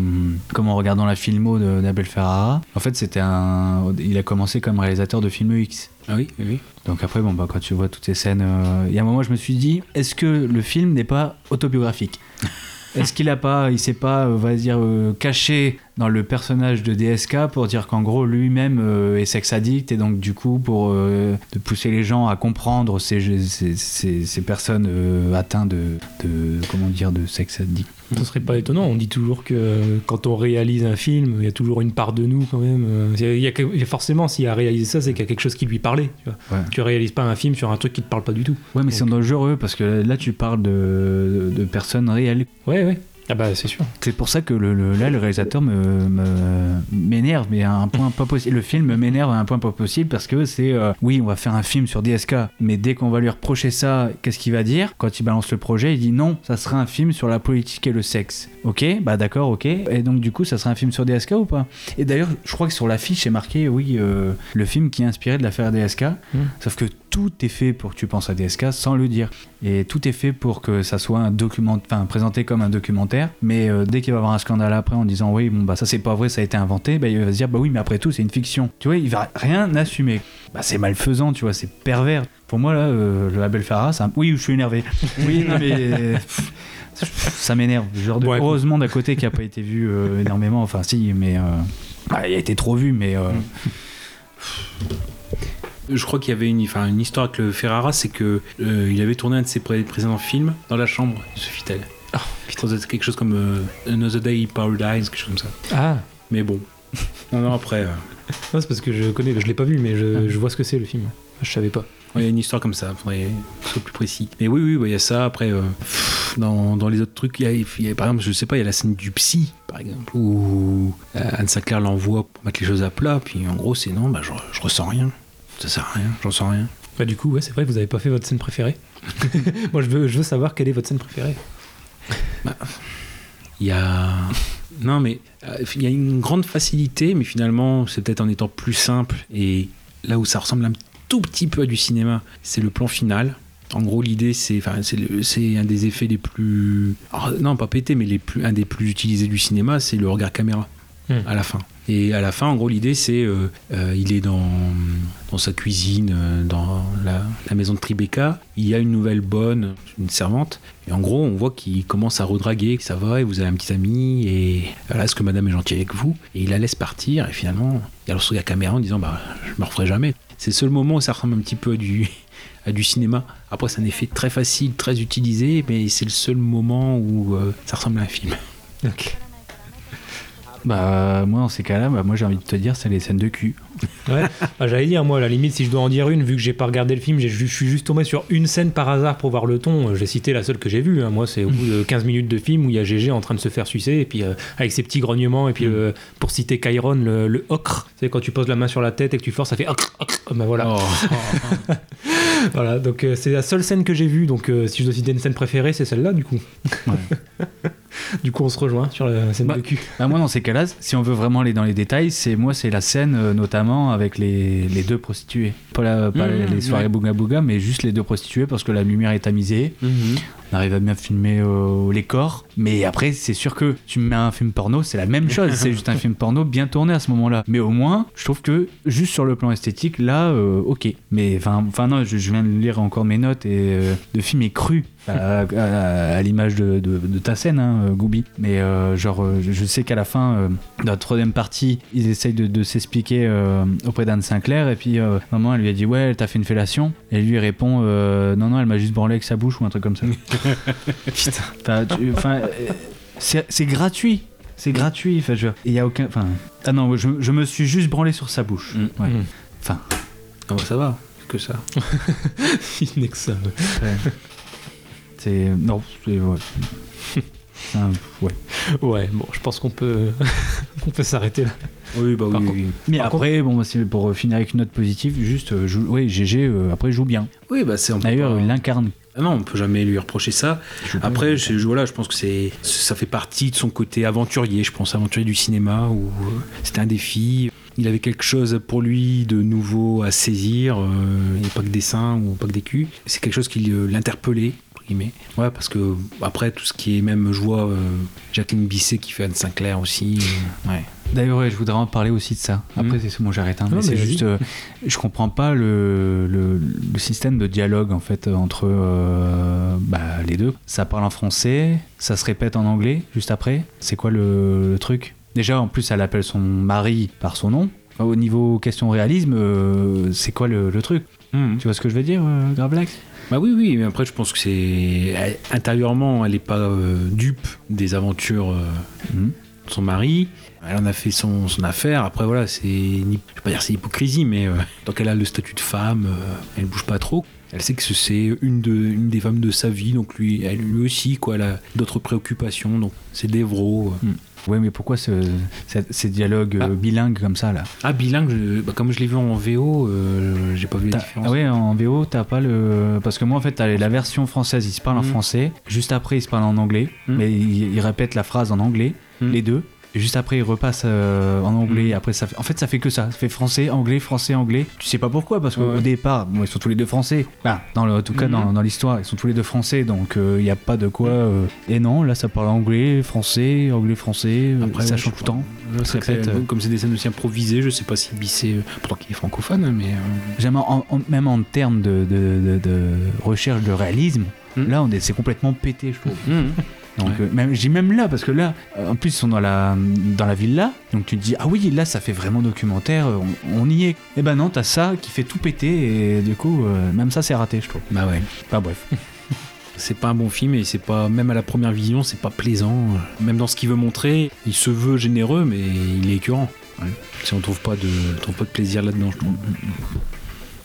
comme en regardant la filmo de- d'Abel Ferrara, en fait, c'était un. Il a commencé comme réalisateur de films X. Ah oui, oui. Donc après, bon, bah, quand tu vois toutes ces scènes, euh, il y a un moment, je me suis dit, est-ce que le film n'est pas autobiographique? Est-ce qu'il a pas, il s'est pas, euh, va dire, euh, caché dans le personnage de DSK pour dire qu'en gros lui-même euh, est sex addict et donc du coup pour euh, de pousser les gens à comprendre ces, ces, ces- ces personnes euh, atteintes de, de comment dire de sex addict. Ce serait pas étonnant. On dit toujours que quand on réalise un film, il y a toujours une part de nous quand même. Il y a, il y forcément, s'il a réalisé ça, c'est qu'il y a quelque chose qui lui parlait. Tu, vois. Ouais. tu réalises pas un film sur un truc qui te parle pas du tout. Ouais, mais c'est dangereux parce que là tu parles de, de personnes réelles. Ouais, ouais. Ah bah c'est sûr. C'est pour ça que le, le- là, le réalisateur me- me- m'énerve, mais à un point pas possible. Le film m'énerve à un point pas possible parce que c'est euh, oui, on va faire un film sur DSK, mais dès qu'on va lui reprocher ça, qu'est-ce qu'il va dire? Quand il balance le projet, il dit non, ça sera un film sur la politique et le sexe. Ok, bah d'accord, ok. Et donc, du coup, ça sera un film sur DSK ou pas? Et d'ailleurs, je crois que sur l'affiche, c'est marqué, oui, euh, le film qui est inspiré de l'affaire DSK, sauf que tout est fait pour que tu penses à DSK sans le dire. Et tout est fait pour que ça soit un document, enfin présenté comme un documentaire. Mais euh, dès qu'il va y avoir un scandale après en disant oui, bon bah ça c'est pas vrai, ça a été inventé, bah, il va se dire bah oui, mais après tout c'est une fiction. Tu vois, il va rien assumer. Bah c'est malfaisant, tu vois, c'est pervers. Pour moi là, euh, le label Farah, ça... oui, je suis énervé. Oui, non mais ça m'énerve. Genre de... Ouais. heureusement d'à côté qui a pas été vu euh, énormément. Enfin si, mais bah, il a été trop vu, mais euh, Je crois qu'il y avait une, enfin, une histoire avec le Ferrara, c'est que euh, il avait tourné un de ses pré- précédents films dans la chambre de Sofitel. Ah, C'était quelque chose comme euh, Another Day in Paradise, quelque chose comme ça. Ah, Mais bon. Non, non, après, euh, non, c'est parce que je connais, je l'ai pas vu, mais je, je vois ce que c'est le film. Je savais pas. il y a une histoire comme ça, faudrait soit plus précis. Mais oui, oui, bah, il y a ça. Après, euh, dans, dans les autres trucs, il y, a, il y a, par exemple, je sais pas, il y a la scène du psy, par exemple, où euh, Anne Sinclair l'envoie pour mettre les choses à plat, puis en gros, c'est non, bah, je, je ressens rien. Ça sert à rien, j'en sens rien. Bah du coup, ouais, c'est vrai, vous avez pas fait votre scène préférée. Moi, je veux, je veux savoir quelle est votre scène préférée. Il y a. Non, mais euh, il y a une grande facilité, mais finalement, c'est peut-être en étant plus simple. Et là où ça ressemble un tout petit peu à du cinéma, c'est le plan final. En gros, l'idée, c'est, enfin, c'est, le- c'est un des effets les plus, alors, non, pas pété, mais les plus, un des plus utilisés du cinéma, c'est le regard caméra. Hmm. à la fin. Et à la fin, en gros, l'idée, c'est euh, euh, il est dans, sa cuisine, euh, dans la, maison de Tribeca. Il y a une nouvelle bonne, une servante. Et en gros, on voit qu'il commence à redraguer. Ça va, et vous avez un petit ami, et voilà, est-ce que madame est gentille avec vous Et il la laisse partir, et finalement, il reçoit la caméra en disant Bah, je me referai jamais. C'est le seul moment où ça ressemble un petit peu à du, cinéma. Après, c'est un effet très facile, très utilisé, mais c'est le seul moment où euh, ça ressemble à un film. Bah, moi, dans ces cas-là, bah, moi, j'ai envie de te dire, c'est les scènes de cul. Ouais. Bah, J'allais dire, moi, à la limite, si je dois en dire une, vu que j'ai pas regardé le film, je suis juste tombé sur une scène par hasard pour voir le ton. J'ai cité la seule que j'ai vue. hein. Moi, c'est au bout de 15 minutes de film où il y a GG en train de se faire sucer, et puis euh, avec ses petits grognements, et puis euh, pour citer Chiron, le, le ocre. Tu sais, quand tu poses la main sur la tête et que tu forces, ça fait ocre, ocre. Bah voilà. Oh. Voilà, donc euh, c'est la seule scène que j'ai vue. Donc euh, si je dois citer une scène préférée, c'est celle-là, du coup. du coup, on se rejoint sur la scène Bah, de cul. Bah, moi, dans ces cas-là, si on veut vraiment aller dans les détails, c'est moi, c'est la scène euh, notamment avec les, les deux prostituées. Pas, la- pas Mmh, les soirées ouais. bouga bouga, mais juste les deux prostituées parce que la lumière est tamisée. On arrive à bien filmer euh, les corps. Mais après, c'est sûr que tu me mets un film porno, c'est la même chose. c'est juste un film porno bien tourné à ce moment-là. Mais au moins, je trouve que juste sur le plan esthétique, là, euh, ok. Mais enfin, non, je, viens de lire encore mes notes et euh, le film est cru. À, l'image de, ta scène, hein, Goubi. Mais genre, je, sais qu'à la fin, dans la troisième partie, ils essayent de, s'expliquer auprès d'Anne Sinclair. Et puis, maman, elle lui a dit Ouais, elle t'a fait une fellation. Et lui, il répond Non, non, elle m'a juste branlé avec sa bouche ou un truc comme ça. Putain. Enfin, tu- enfin, euh, c'est c'est gratuit. C'est gratuit. Enfin, je- il y a aucun. Enfin, ah non, je, je me suis juste branlé sur sa bouche. Mm. Ouais. Mm. Enfin, Ah bah, ça va, que ça. Il n'est que ça. ouais. c'est non, c'est ouais. C'est un- ouais. Ouais, bon, je pense qu'on peut, on peut s'arrêter là. Oui, bah Par oui. contre- oui. Mais Par après, bon, bah, c'est pour finir avec une note positive, juste, euh, joue- ouais, GG, euh, après, joue bien. Oui, bah c'est. on peut D'ailleurs, pas- il l'incarne. Ah non, on peut jamais lui reprocher ça. Après, je, je- voilà, je pense que c'est, ça fait partie de son côté aventurier. Je pense aventurier du cinéma où euh, c'était un défi. Il avait quelque chose pour lui de nouveau à saisir. euh, il n'y a pas que des seins ou pas que des culs. C'est quelque chose qui euh, l'interpellait. Guillemets. Ouais, parce que après tout ce qui est même, je vois euh, Jacqueline Bisset qui fait Anne Sinclair aussi. euh, ouais. D'ailleurs, ouais, je voudrais en parler aussi de ça. Après, Mhm. c'est bon, j'arrête. hein, mais c'est juste, euh, je comprends pas le, le, le système de dialogue en fait entre euh, bah, les deux. Ça parle en français, ça se répète en anglais juste après. C'est quoi le, le truc? Déjà, en plus, elle appelle son mari par son nom. Au niveau question réalisme, euh, c'est quoi le, truc? Mhm. Tu vois ce que je veux dire, Gravelax? Bah oui, oui, mais après, je pense que c'est. intérieurement, elle n'est pas euh, dupe des aventures euh, Mhm. de son mari. Elle en a fait son, affaire. Après, voilà, c'est. Je vais pas dire c'est hypocrisie, mais euh, tant qu'elle a le statut de femme, elle bouge pas trop. Elle sait que c'est une, de, une des femmes de sa vie, donc lui, elle, lui aussi, quoi, elle a d'autres préoccupations, donc c'est d'Evro. euh. Ouais, mais pourquoi ce, ces, ces dialogues euh, Ah. bilingues comme ça là? Ah, bilingue, je- bah, comme je l'ai vu en VO, euh, j'ai pas vu la différence. Ah ouais, en VO, t'as pas le. Parce que moi, en fait, t'as la version française, il se parle en Mhm. français. Juste après, il se parle en anglais. Mhm. Mais il, il répète la phrase en anglais, Mhm. les deux. Et juste après, il repasse euh, en anglais. Mhm. Après, ça fait... En fait, ça fait que ça. Ça fait français, anglais, français, anglais. Tu sais pas pourquoi, parce qu'au Ouais. départ, bon, ils sont tous les deux français. Bah, dans le- en tout cas, Mhm. dans, dans l'histoire, ils sont tous les deux français. Donc, il n'y a pas de quoi. euh, Et non, là, ça parle anglais, français, anglais, français. euh, Après, ça ouais, change tout le temps. Que, euh, comme c'est des scènes aussi improvisées, je sais pas si euh, pourtant qu'il est francophone, mais. euh, J'aime en- en- même en termes de, de- de- de recherche de réalisme, Hmm. là on est, c'est complètement pété, je trouve. Donc, Ouais. euh, même, dis même là, parce que là, euh, en plus ils sont dans la, dans la villa, donc tu te dis, ah oui, là ça fait vraiment documentaire, euh, on, on y est. Et ben non, t'as ça qui fait tout péter, et du coup, euh, même ça c'est raté, je trouve. Bah ouais. Enfin bref. C'est pas un bon film et c'est pas même à la première vision c'est pas plaisant. Même dans ce qu'il veut montrer, il se veut généreux mais il est écœurant. Si on trouve pas de on trouve pas de plaisir là-dedans, je trouve.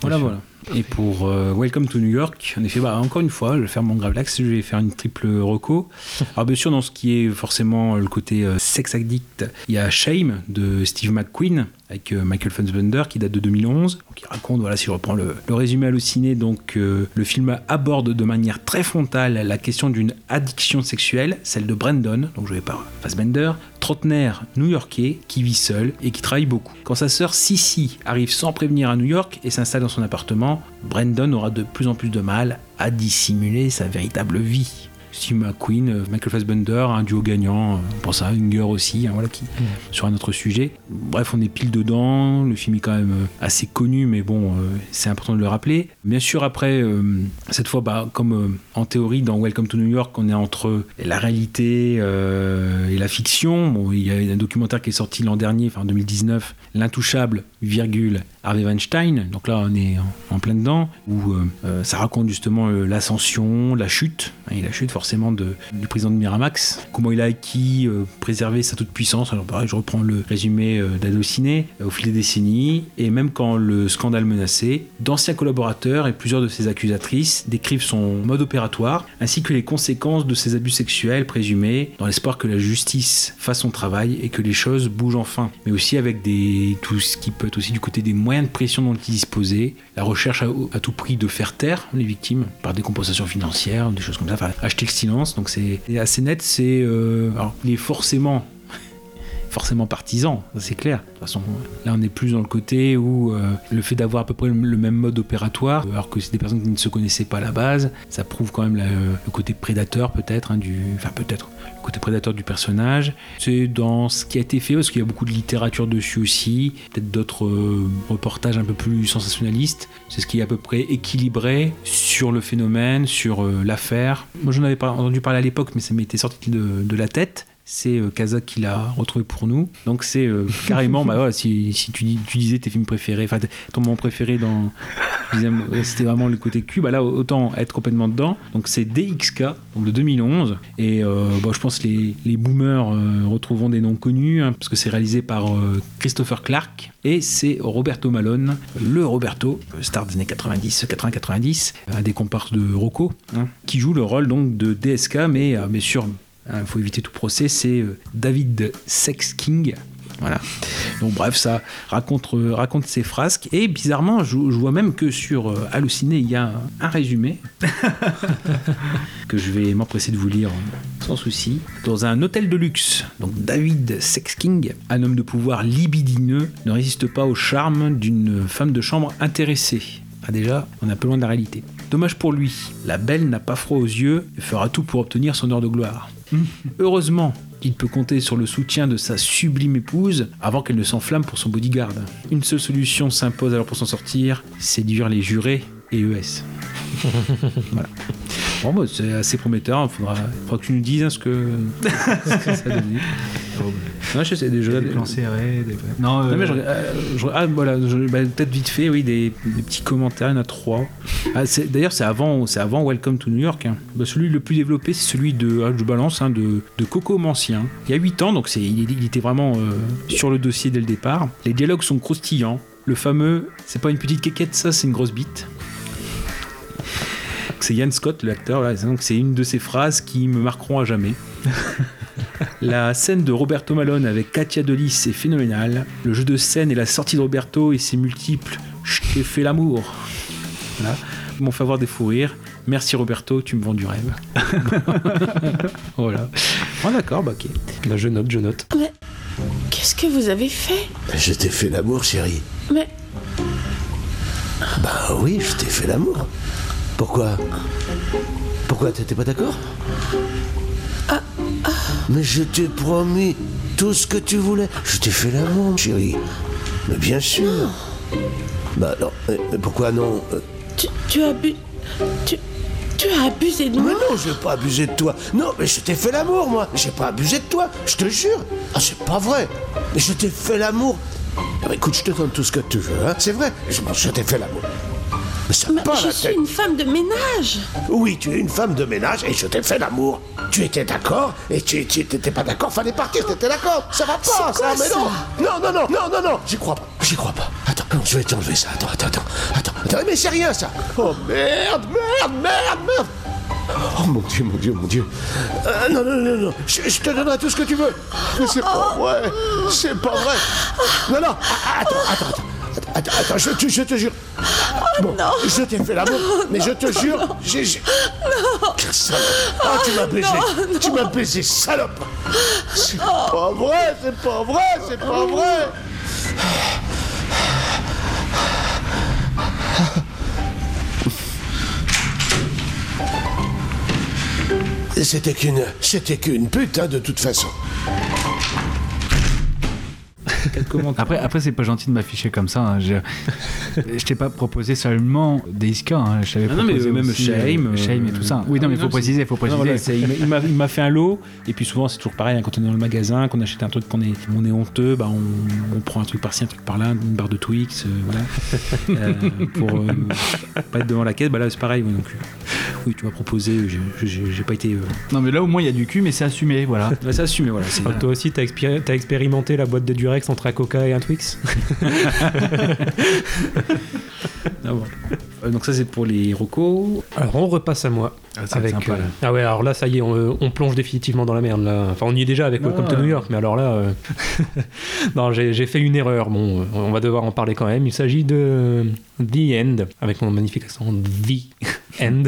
Voilà voilà. Et pour euh, Welcome to New York, en effet, bah, encore une fois, je vais faire mon Gravelax, je vais faire une triple reco. Alors bien sûr, dans ce qui est forcément le côté euh, sex addict, il y a Shame de Steve McQueen avec euh, Michael Fassbender qui date de 2011, donc il raconte, voilà, si je reprends le, résumé halluciné, donc euh, le film aborde de manière très frontale la question d'une addiction sexuelle, celle de Brandon, donc joué par Fassbender, trentenaire new-yorkais qui vit seul et qui travaille beaucoup. Quand sa sœur Sissy arrive sans prévenir à New York et s'installe dans son appartement, Brandon aura de plus en plus de mal à dissimuler sa véritable vie. Steve McQueen, euh, Michael Fassbender, un duo gagnant. pour ça, Unger aussi, hein, voilà, qui, sur un autre sujet. Bref, on est pile dedans. Le film est quand même euh, assez connu, mais bon, euh, c'est important de le rappeler. Bien sûr, après, euh, cette fois, bah, comme euh, en théorie, dans Welcome to New York, on est entre la réalité et la fiction. Bon, il y a un documentaire qui est sorti l'an dernier, enfin en 2019, L'Intouchable, virgule, Harvey Weinstein. Donc là, on est en, plein dedans, où euh, euh, ça raconte justement euh, l'ascension, la chute, hein, et la chute forcément du président de Miramax, comment il a acquis, préservé sa toute puissance. Alors pareil, je reprends le résumé d'Adociné au fil des décennies, et même quand le scandale menaçait, d'anciens collaborateurs et plusieurs de ses accusatrices décrivent son mode opératoire, ainsi que les conséquences de ses abus sexuels présumés, dans l'espoir que la justice fasse son travail et que les choses bougent enfin, mais aussi avec des, tout ce qui peut aussi du côté des moyens de pression dont il disposait, la recherche à, tout prix de faire taire les victimes par des compensations financières, des choses comme ça, enfin acheter le silence, donc c'est assez net, c'est... euh, alors il est forcément forcément partisan, c'est clair. De toute façon, là on est plus dans le côté où euh, le fait d'avoir à peu près le, même mode opératoire, alors que c'est des personnes qui ne se connaissaient pas à la base, ça prouve quand même le côté prédateur peut-être, hein, du, enfin peut-être côté prédateur du personnage. C'est dans ce qui a été fait parce qu'il y a beaucoup de littérature dessus aussi, peut-être d'autres euh, reportages un peu plus sensationnalistes. C'est ce qui est à peu près équilibré sur le phénomène, sur euh, l'affaire. Moi j'en avais pas entendu parler à l'époque, mais ça m'était sorti de la tête c'est euh, Kazak qui l'a retrouvé pour nous. Donc c'est euh, carrément, bah voilà, si, si tu, dis- tu disais tes films préférés, enfin ton moment préféré dans, euh, c'était vraiment le côté cul, bah là autant être complètement dedans. Donc c'est DXK, donc de 2011, et euh, bah, je pense que les, les boomers euh, retrouveront des noms connus, hein, parce que c'est réalisé par Christopher Clark, et c'est Roberto Malone, le Roberto, star des années 90, 80-90, un des comparses de Rocco, hein, qui joue le rôle donc de DSK, mais bien sûr il faut éviter tout procès, c'est euh, David Sex King. Voilà. Donc bref, ça raconte, euh, ses frasques. Et bizarrement, je, vois même que sur euh, Halluciné, il y a un, résumé que je vais m'empresser de vous lire euh, sans souci. Dans un hôtel de luxe, donc David Sex King, un homme de pouvoir libidineux, ne résiste pas au charme d'une femme de chambre intéressée. Ah déjà, on est un peu loin de la réalité. Dommage pour lui, la belle n'a pas froid aux yeux et fera tout pour obtenir son heure de gloire. Heureusement, il peut compter sur le soutien de sa sublime épouse avant qu'elle ne s'enflamme pour son bodyguard. Une seule solution s'impose alors pour s'en sortir, séduire les jurés et ES. voilà. Bon, bah, c'est assez prometteur, il faudra, faudra que tu nous dises hein, ce, que, ce que ça donne. Ouais, je sais, déjà. Des plans serrés. Des... Non, Non, mais je- euh, euh, je- ah, voilà, bah, peut-être vite fait, oui, des, des petits commentaires, il y en a trois. Ah, D'ailleurs, c'est avant, c'est avant Welcome to New York. hein. Bah, celui le plus développé, c'est celui de, ah, je balance, hein, de, de Coco Mancien. Il y a 8 ans, donc c'est, il, il était vraiment euh, sur le dossier dès le départ. Les dialogues sont croustillants. Le fameux, c'est pas une petite quéquette, ça, c'est une grosse bite. C'est Ian Scott, l'acteur, là, donc c'est une de ces phrases qui me marqueront à jamais. La scène de Roberto Malone avec Katia Delis est phénoménale. Le jeu de scène et la sortie de Roberto et ses multiples Je t'ai fait l'amour. Voilà. M'ont fait avoir des fous rires. Merci Roberto, tu me vends du rêve. voilà. Ah, d'accord, bah ok. Bah, je note, je note. Mais qu'est-ce que vous avez fait? Je t'ai fait l'amour, chérie. Mais Bah oui, je t'ai fait l'amour. Pourquoi Pourquoi t'étais pas d'accord Mais je t'ai promis tout ce que tu voulais. Je t'ai fait l'amour, chérie. Mais bien sûr. Bah non, euh, pourquoi non Euh, tu, tu as bu... Tu, tu as abusé de Mais moi non, je vais pas abuser de toi. Non, mais je t'ai fait l'amour, moi. J'ai pas abusé de toi, je te jure. Ah, c'est pas vrai. Mais je t'ai fait l'amour. Alors, écoute, je te donne tout ce que tu veux, hein. C'est vrai, je, je t'ai fait l'amour. Mais ça Mais pas je la suis tête. une femme de ménage Oui, tu es une femme de ménage et je t'ai fait l'amour. Tu étais d'accord et tu t'étais pas d'accord, fallait partir, t'étais d'accord. Ça va pas, ça, quoi, mais ça non. Non, non, non, non, non, non, j'y crois pas, j'y crois pas. Attends, non, je vais t'enlever ça? Attends, attends, attends, attends, attends, mais c'est rien ça. Oh merde, merde, merde, merde. Oh mon dieu, mon dieu, mon dieu. Euh, non, non, non, non, je, je te donnerai tout ce que tu veux. Mais c'est pas vrai, c'est pas vrai. Non, non, ah, attends, attends, attends. Attends, attends, je, te- je te jure. Bon, je t'ai fait l'amour, mais je te jure, j'ai. j'ai- Quelle salope. Ah, tu m'as baisé. Tu m'as baisé, salope. C'est pas vrai, c'est pas vrai, c'est pas vrai. C'était qu'une. C'était qu'une pute, hein, de toute façon. Après, après c'est pas gentil de m'afficher comme ça. hein. Je, je t'ai pas proposé seulement Days Gone, hein. Je t'avais Ah non, mais proposé même aussi, Shame, euh, Shame et euh, tout ça. Oui, non, ah mais oui, faut non, préciser, faut Non, préciser. voilà, il m'a- il il fait un lot, et puis souvent c'est toujours pareil, hein, quand on est dans le magasin, qu'on achète un truc qu'on est, on est honteux, bah on, on prend un truc par-ci, un truc par là, une barre de Twix, euh, voilà, Euh, pour euh, pas être devant la caisse, bah là c'est pareil, ouais, donc euh, oui, tu m'as proposé, j'ai- pas été... euh, Non, mais là au moins il y a du cul, mais c'est assumé, voilà. là, c'est assumé, voilà. c'est- Ah, toi aussi, t'as expérimenté la boîte de Durex entre un Coca et un Twix Ah, bon. Euh, donc ça c'est pour les rocos. Alors, on repasse à moi. Ah, avec, sympa, euh, là. ah ouais, alors là, ça y est, on, on plonge définitivement dans la merde. Là. Enfin, on y est déjà avec Welcome to. New York, mais alors là, euh, non, j'ai fait une erreur. Bon, euh, on va devoir en parler quand même. Il s'agit de The End, avec mon magnifique accent, The End,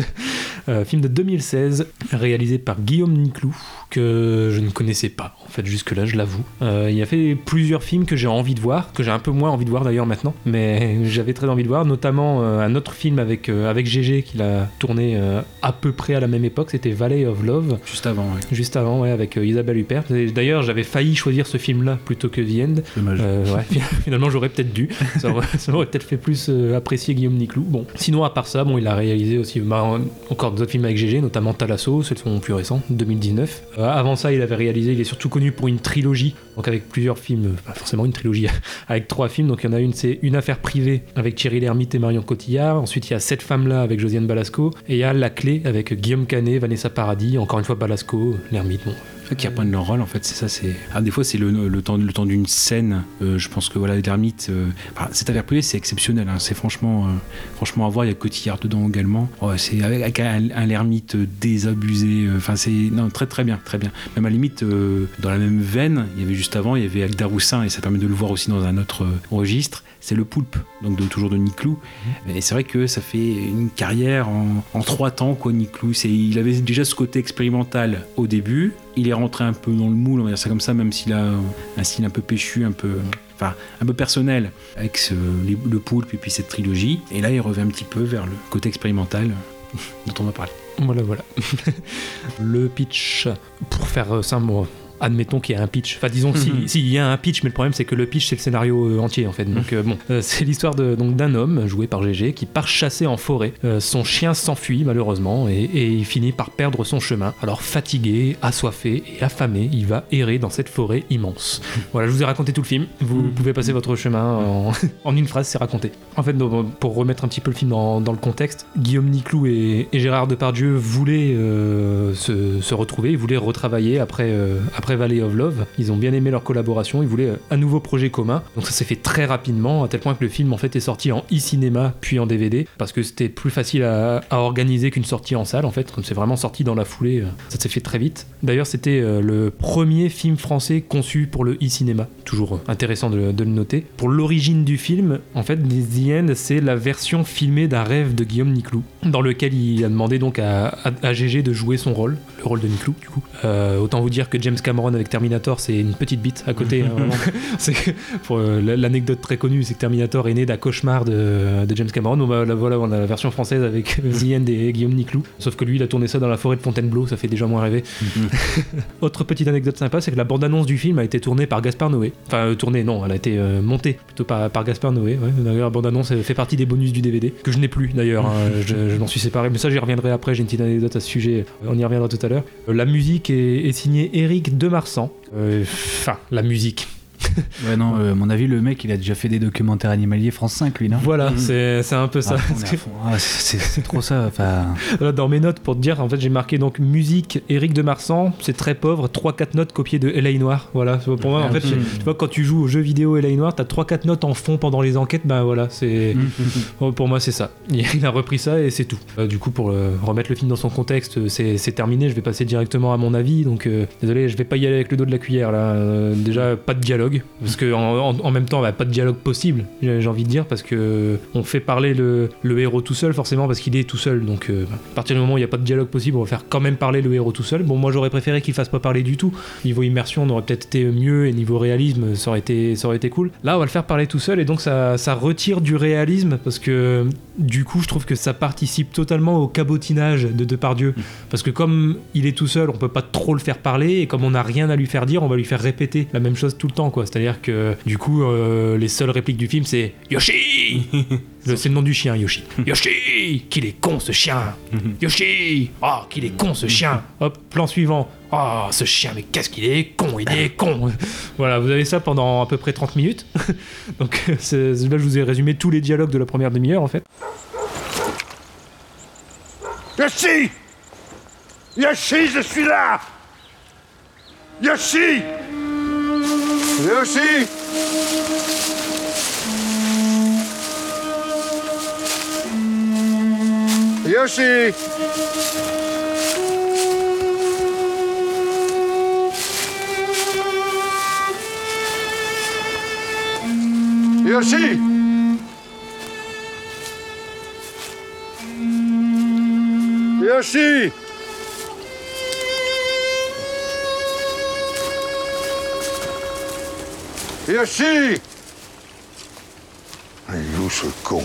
euh, film de 2016, réalisé par Guillaume Niclou, que je ne connaissais pas, en fait, jusque-là, je l'avoue. Euh, il a fait plusieurs films que j'ai envie de voir, que j'ai un peu moins envie de voir d'ailleurs maintenant, mais j'avais très envie de voir, notamment euh, un autre film avec, euh, avec GG qu'il a tourné euh, à peu près à la même époque, c'était Valley of Love, Juste avant, ouais. juste avant, ouais, avec euh, Isabelle Huppert. D'ailleurs, j'avais failli choisir ce film-là plutôt que The End. Dommage. Euh, ouais, finalement, j'aurais peut-être dû. Ça aurait, peut-être fait plus euh, apprécier Guillaume Niclou. Bon, sinon, à part ça, bon, il a réalisé aussi bah, en- encore d'autres films avec GG, notamment Talasso, c'est son plus récent, 2019. Euh, avant ça, il avait réalisé, il est surtout connu pour une trilogie, donc avec plusieurs films, pas forcément une trilogie, avec trois films. Donc il y en a une, c'est Une affaire privée avec Thierry Lhermitte et Marion Cotillard. Ensuite, il y a Cette femme-là avec Josiane Balasco. Et il y a La clé avec Guillaume Canet, Vanessa Paradis, encore une fois Balasco, Lhermitte. Bon, qui reprennent leur rôle, en fait, c'est ça. Ah, des fois c'est le, temps, le temps d'une scène. euh, je pense que voilà, l'ermite, euh, enfin, cette affaire c'est exceptionnel. hein, c'est franchement, euh, franchement à voir. Il y a Cotillard dedans également. Ouais, c'est avec, un, l'ermite désabusé. euh, Enfin, c'est très très bien, très bien. Même à la limite, dans la même veine, il y avait juste avant, il y avait Agda Roussin et ça permet de le voir aussi dans un autre registre. C'est le poulpe, donc de, toujours de Niclou. Et c'est vrai que ça fait une carrière en, en trois temps, quoi, Niclou. Il avait déjà ce côté expérimental au début. Il est rentré un peu dans le moule, on va dire ça comme ça, même s'il a un style un peu péchu, un peu, enfin, un peu personnel, avec ce- les- le poulpe et puis cette trilogie. Et là, il revient un petit peu vers le côté expérimental dont on va parler. Voilà, voilà. le pitch, pour faire euh, simple, admettons qu'il y a un pitch. Enfin, disons Mhm. s'il y a un pitch, mais le problème c'est que le pitch c'est le scénario euh, entier en fait. Donc euh, bon, euh, c'est l'histoire de- donc d'un homme joué par GG qui part chasser en forêt. Euh, son chien s'enfuit malheureusement et, et il finit par perdre son chemin. Alors fatigué, assoiffé et affamé, il va errer dans cette forêt immense. Voilà, je vous ai raconté tout le film. Vous pouvez passer votre chemin en, en une phrase, c'est raconté. En fait, donc, pour remettre un petit peu le film dans, dans le contexte, Guillaume Niclou et, et Gérard Depardieu voulaient se, se retrouver, ils voulaient retravailler après, après Valley of Love. Ils ont bien aimé leur collaboration, ils voulaient euh, un nouveau projet commun. Donc ça s'est fait très rapidement, à tel point que le film en fait est sorti en e-cinéma puis en DVD, parce que c'était plus facile à, organiser qu'une sortie en salle en fait. Comme c'est vraiment sorti dans la foulée, euh, ça s'est fait très vite. D'ailleurs, c'était euh, le premier film français conçu pour le e-cinéma. Toujours intéressant de, le noter. Pour l'origine du film, en fait, The End, c'est la version filmée d'un rêve de Guillaume Niclou, dans lequel il a demandé donc à, à, GG de jouer son rôle, le rôle de Niclou, du coup. Autant vous dire que James Cameron avec Terminator, c'est une petite bite à côté. hein, pour euh, l'anecdote très connue, c'est que Terminator est né d'un cauchemar de, de James Cameron. Bah, là, voilà, on a la version française avec The End et Guillaume Niclou. Sauf que lui, il a tourné ça dans la forêt de Fontainebleau, ça fait déjà moins rêver. Autre petite anecdote sympa, c'est que la bande-annonce du film a été tournée par Gaspard Noé. Enfin, euh, tournée, non, elle a été euh, montée plutôt par, par Gaspard Noé. ouais. D'ailleurs, la bande-annonce fait partie des bonus du DVD, que je n'ai plus d'ailleurs. hein. je je m'en suis séparé, mais ça, j'y reviendrai après. J'ai une petite anecdote à ce sujet, on y reviendra tout à l'heure. La musique est, est signée Eric Demarsan. Euh, Enfin, la musique. Ouais, non, euh, à mon avis, le mec, il a déjà fait des documentaires animaliers France 5, lui, non? Voilà, c'est c'est un peu ça. Ah, fond. Ah, c'est trop ça. Dans mes notes, pour te dire, en fait, j'ai marqué donc musique Eric de Marsan, c'est très pauvre, 3-4 notes copiées de L.A. Noir. Voilà, pour moi, en fait, tu vois, quand tu joues aux jeux vidéo L.A. Noir, t'as 3-4 notes en fond pendant les enquêtes, ben voilà, c'est. Bon, pour moi, c'est ça. Il a repris ça et c'est tout. Euh, du coup, pour euh, remettre le film dans son contexte, c'est terminé, je vais passer directement à mon avis, donc désolé, je vais pas y aller avec le dos de la cuillère là. Déjà, pas de dialogue, parce que en, en- en même temps, bah, pas de dialogue possible, j'ai j'ai envie de dire, parce que on fait parler le, le héros tout seul, forcément, parce qu'il est tout seul. Donc, euh, à partir du moment où il n'y a pas de dialogue possible, on va faire quand même parler le héros tout seul. Bon, moi, j'aurais préféré qu'il fasse pas parler du tout. Niveau immersion, on aurait peut-être été mieux, et niveau réalisme, ça aurait été, ça aurait été cool. Là, on va le faire parler tout seul, et donc ça, ça retire du réalisme, parce que du coup, je trouve que ça participe totalement au cabotinage de Depardieu. Parce que comme il est tout seul, on peut pas trop le faire parler, et comme on n'a rien à lui faire dire, on va lui faire répéter la même chose tout le temps, quoi. C'est-à-dire que, du coup, euh, les seules répliques du film, c'est Yoshi C'est le nom du chien, Yoshi. Yoshi Qu'il est con ce chien Yoshi Oh, qu'il est con ce chien Hop, plan suivant. Oh, ce chien, mais qu'est-ce qu'il est con, il est con Voilà, vous avez ça pendant à peu près 30 minutes. Donc là, je vous ai résumé tous les dialogues de la première demi-heure, en fait. Yoshi Yoshi, je suis là Yoshi Yoshi Yoshi Yoshi Yoshi Yoshi Il où ce con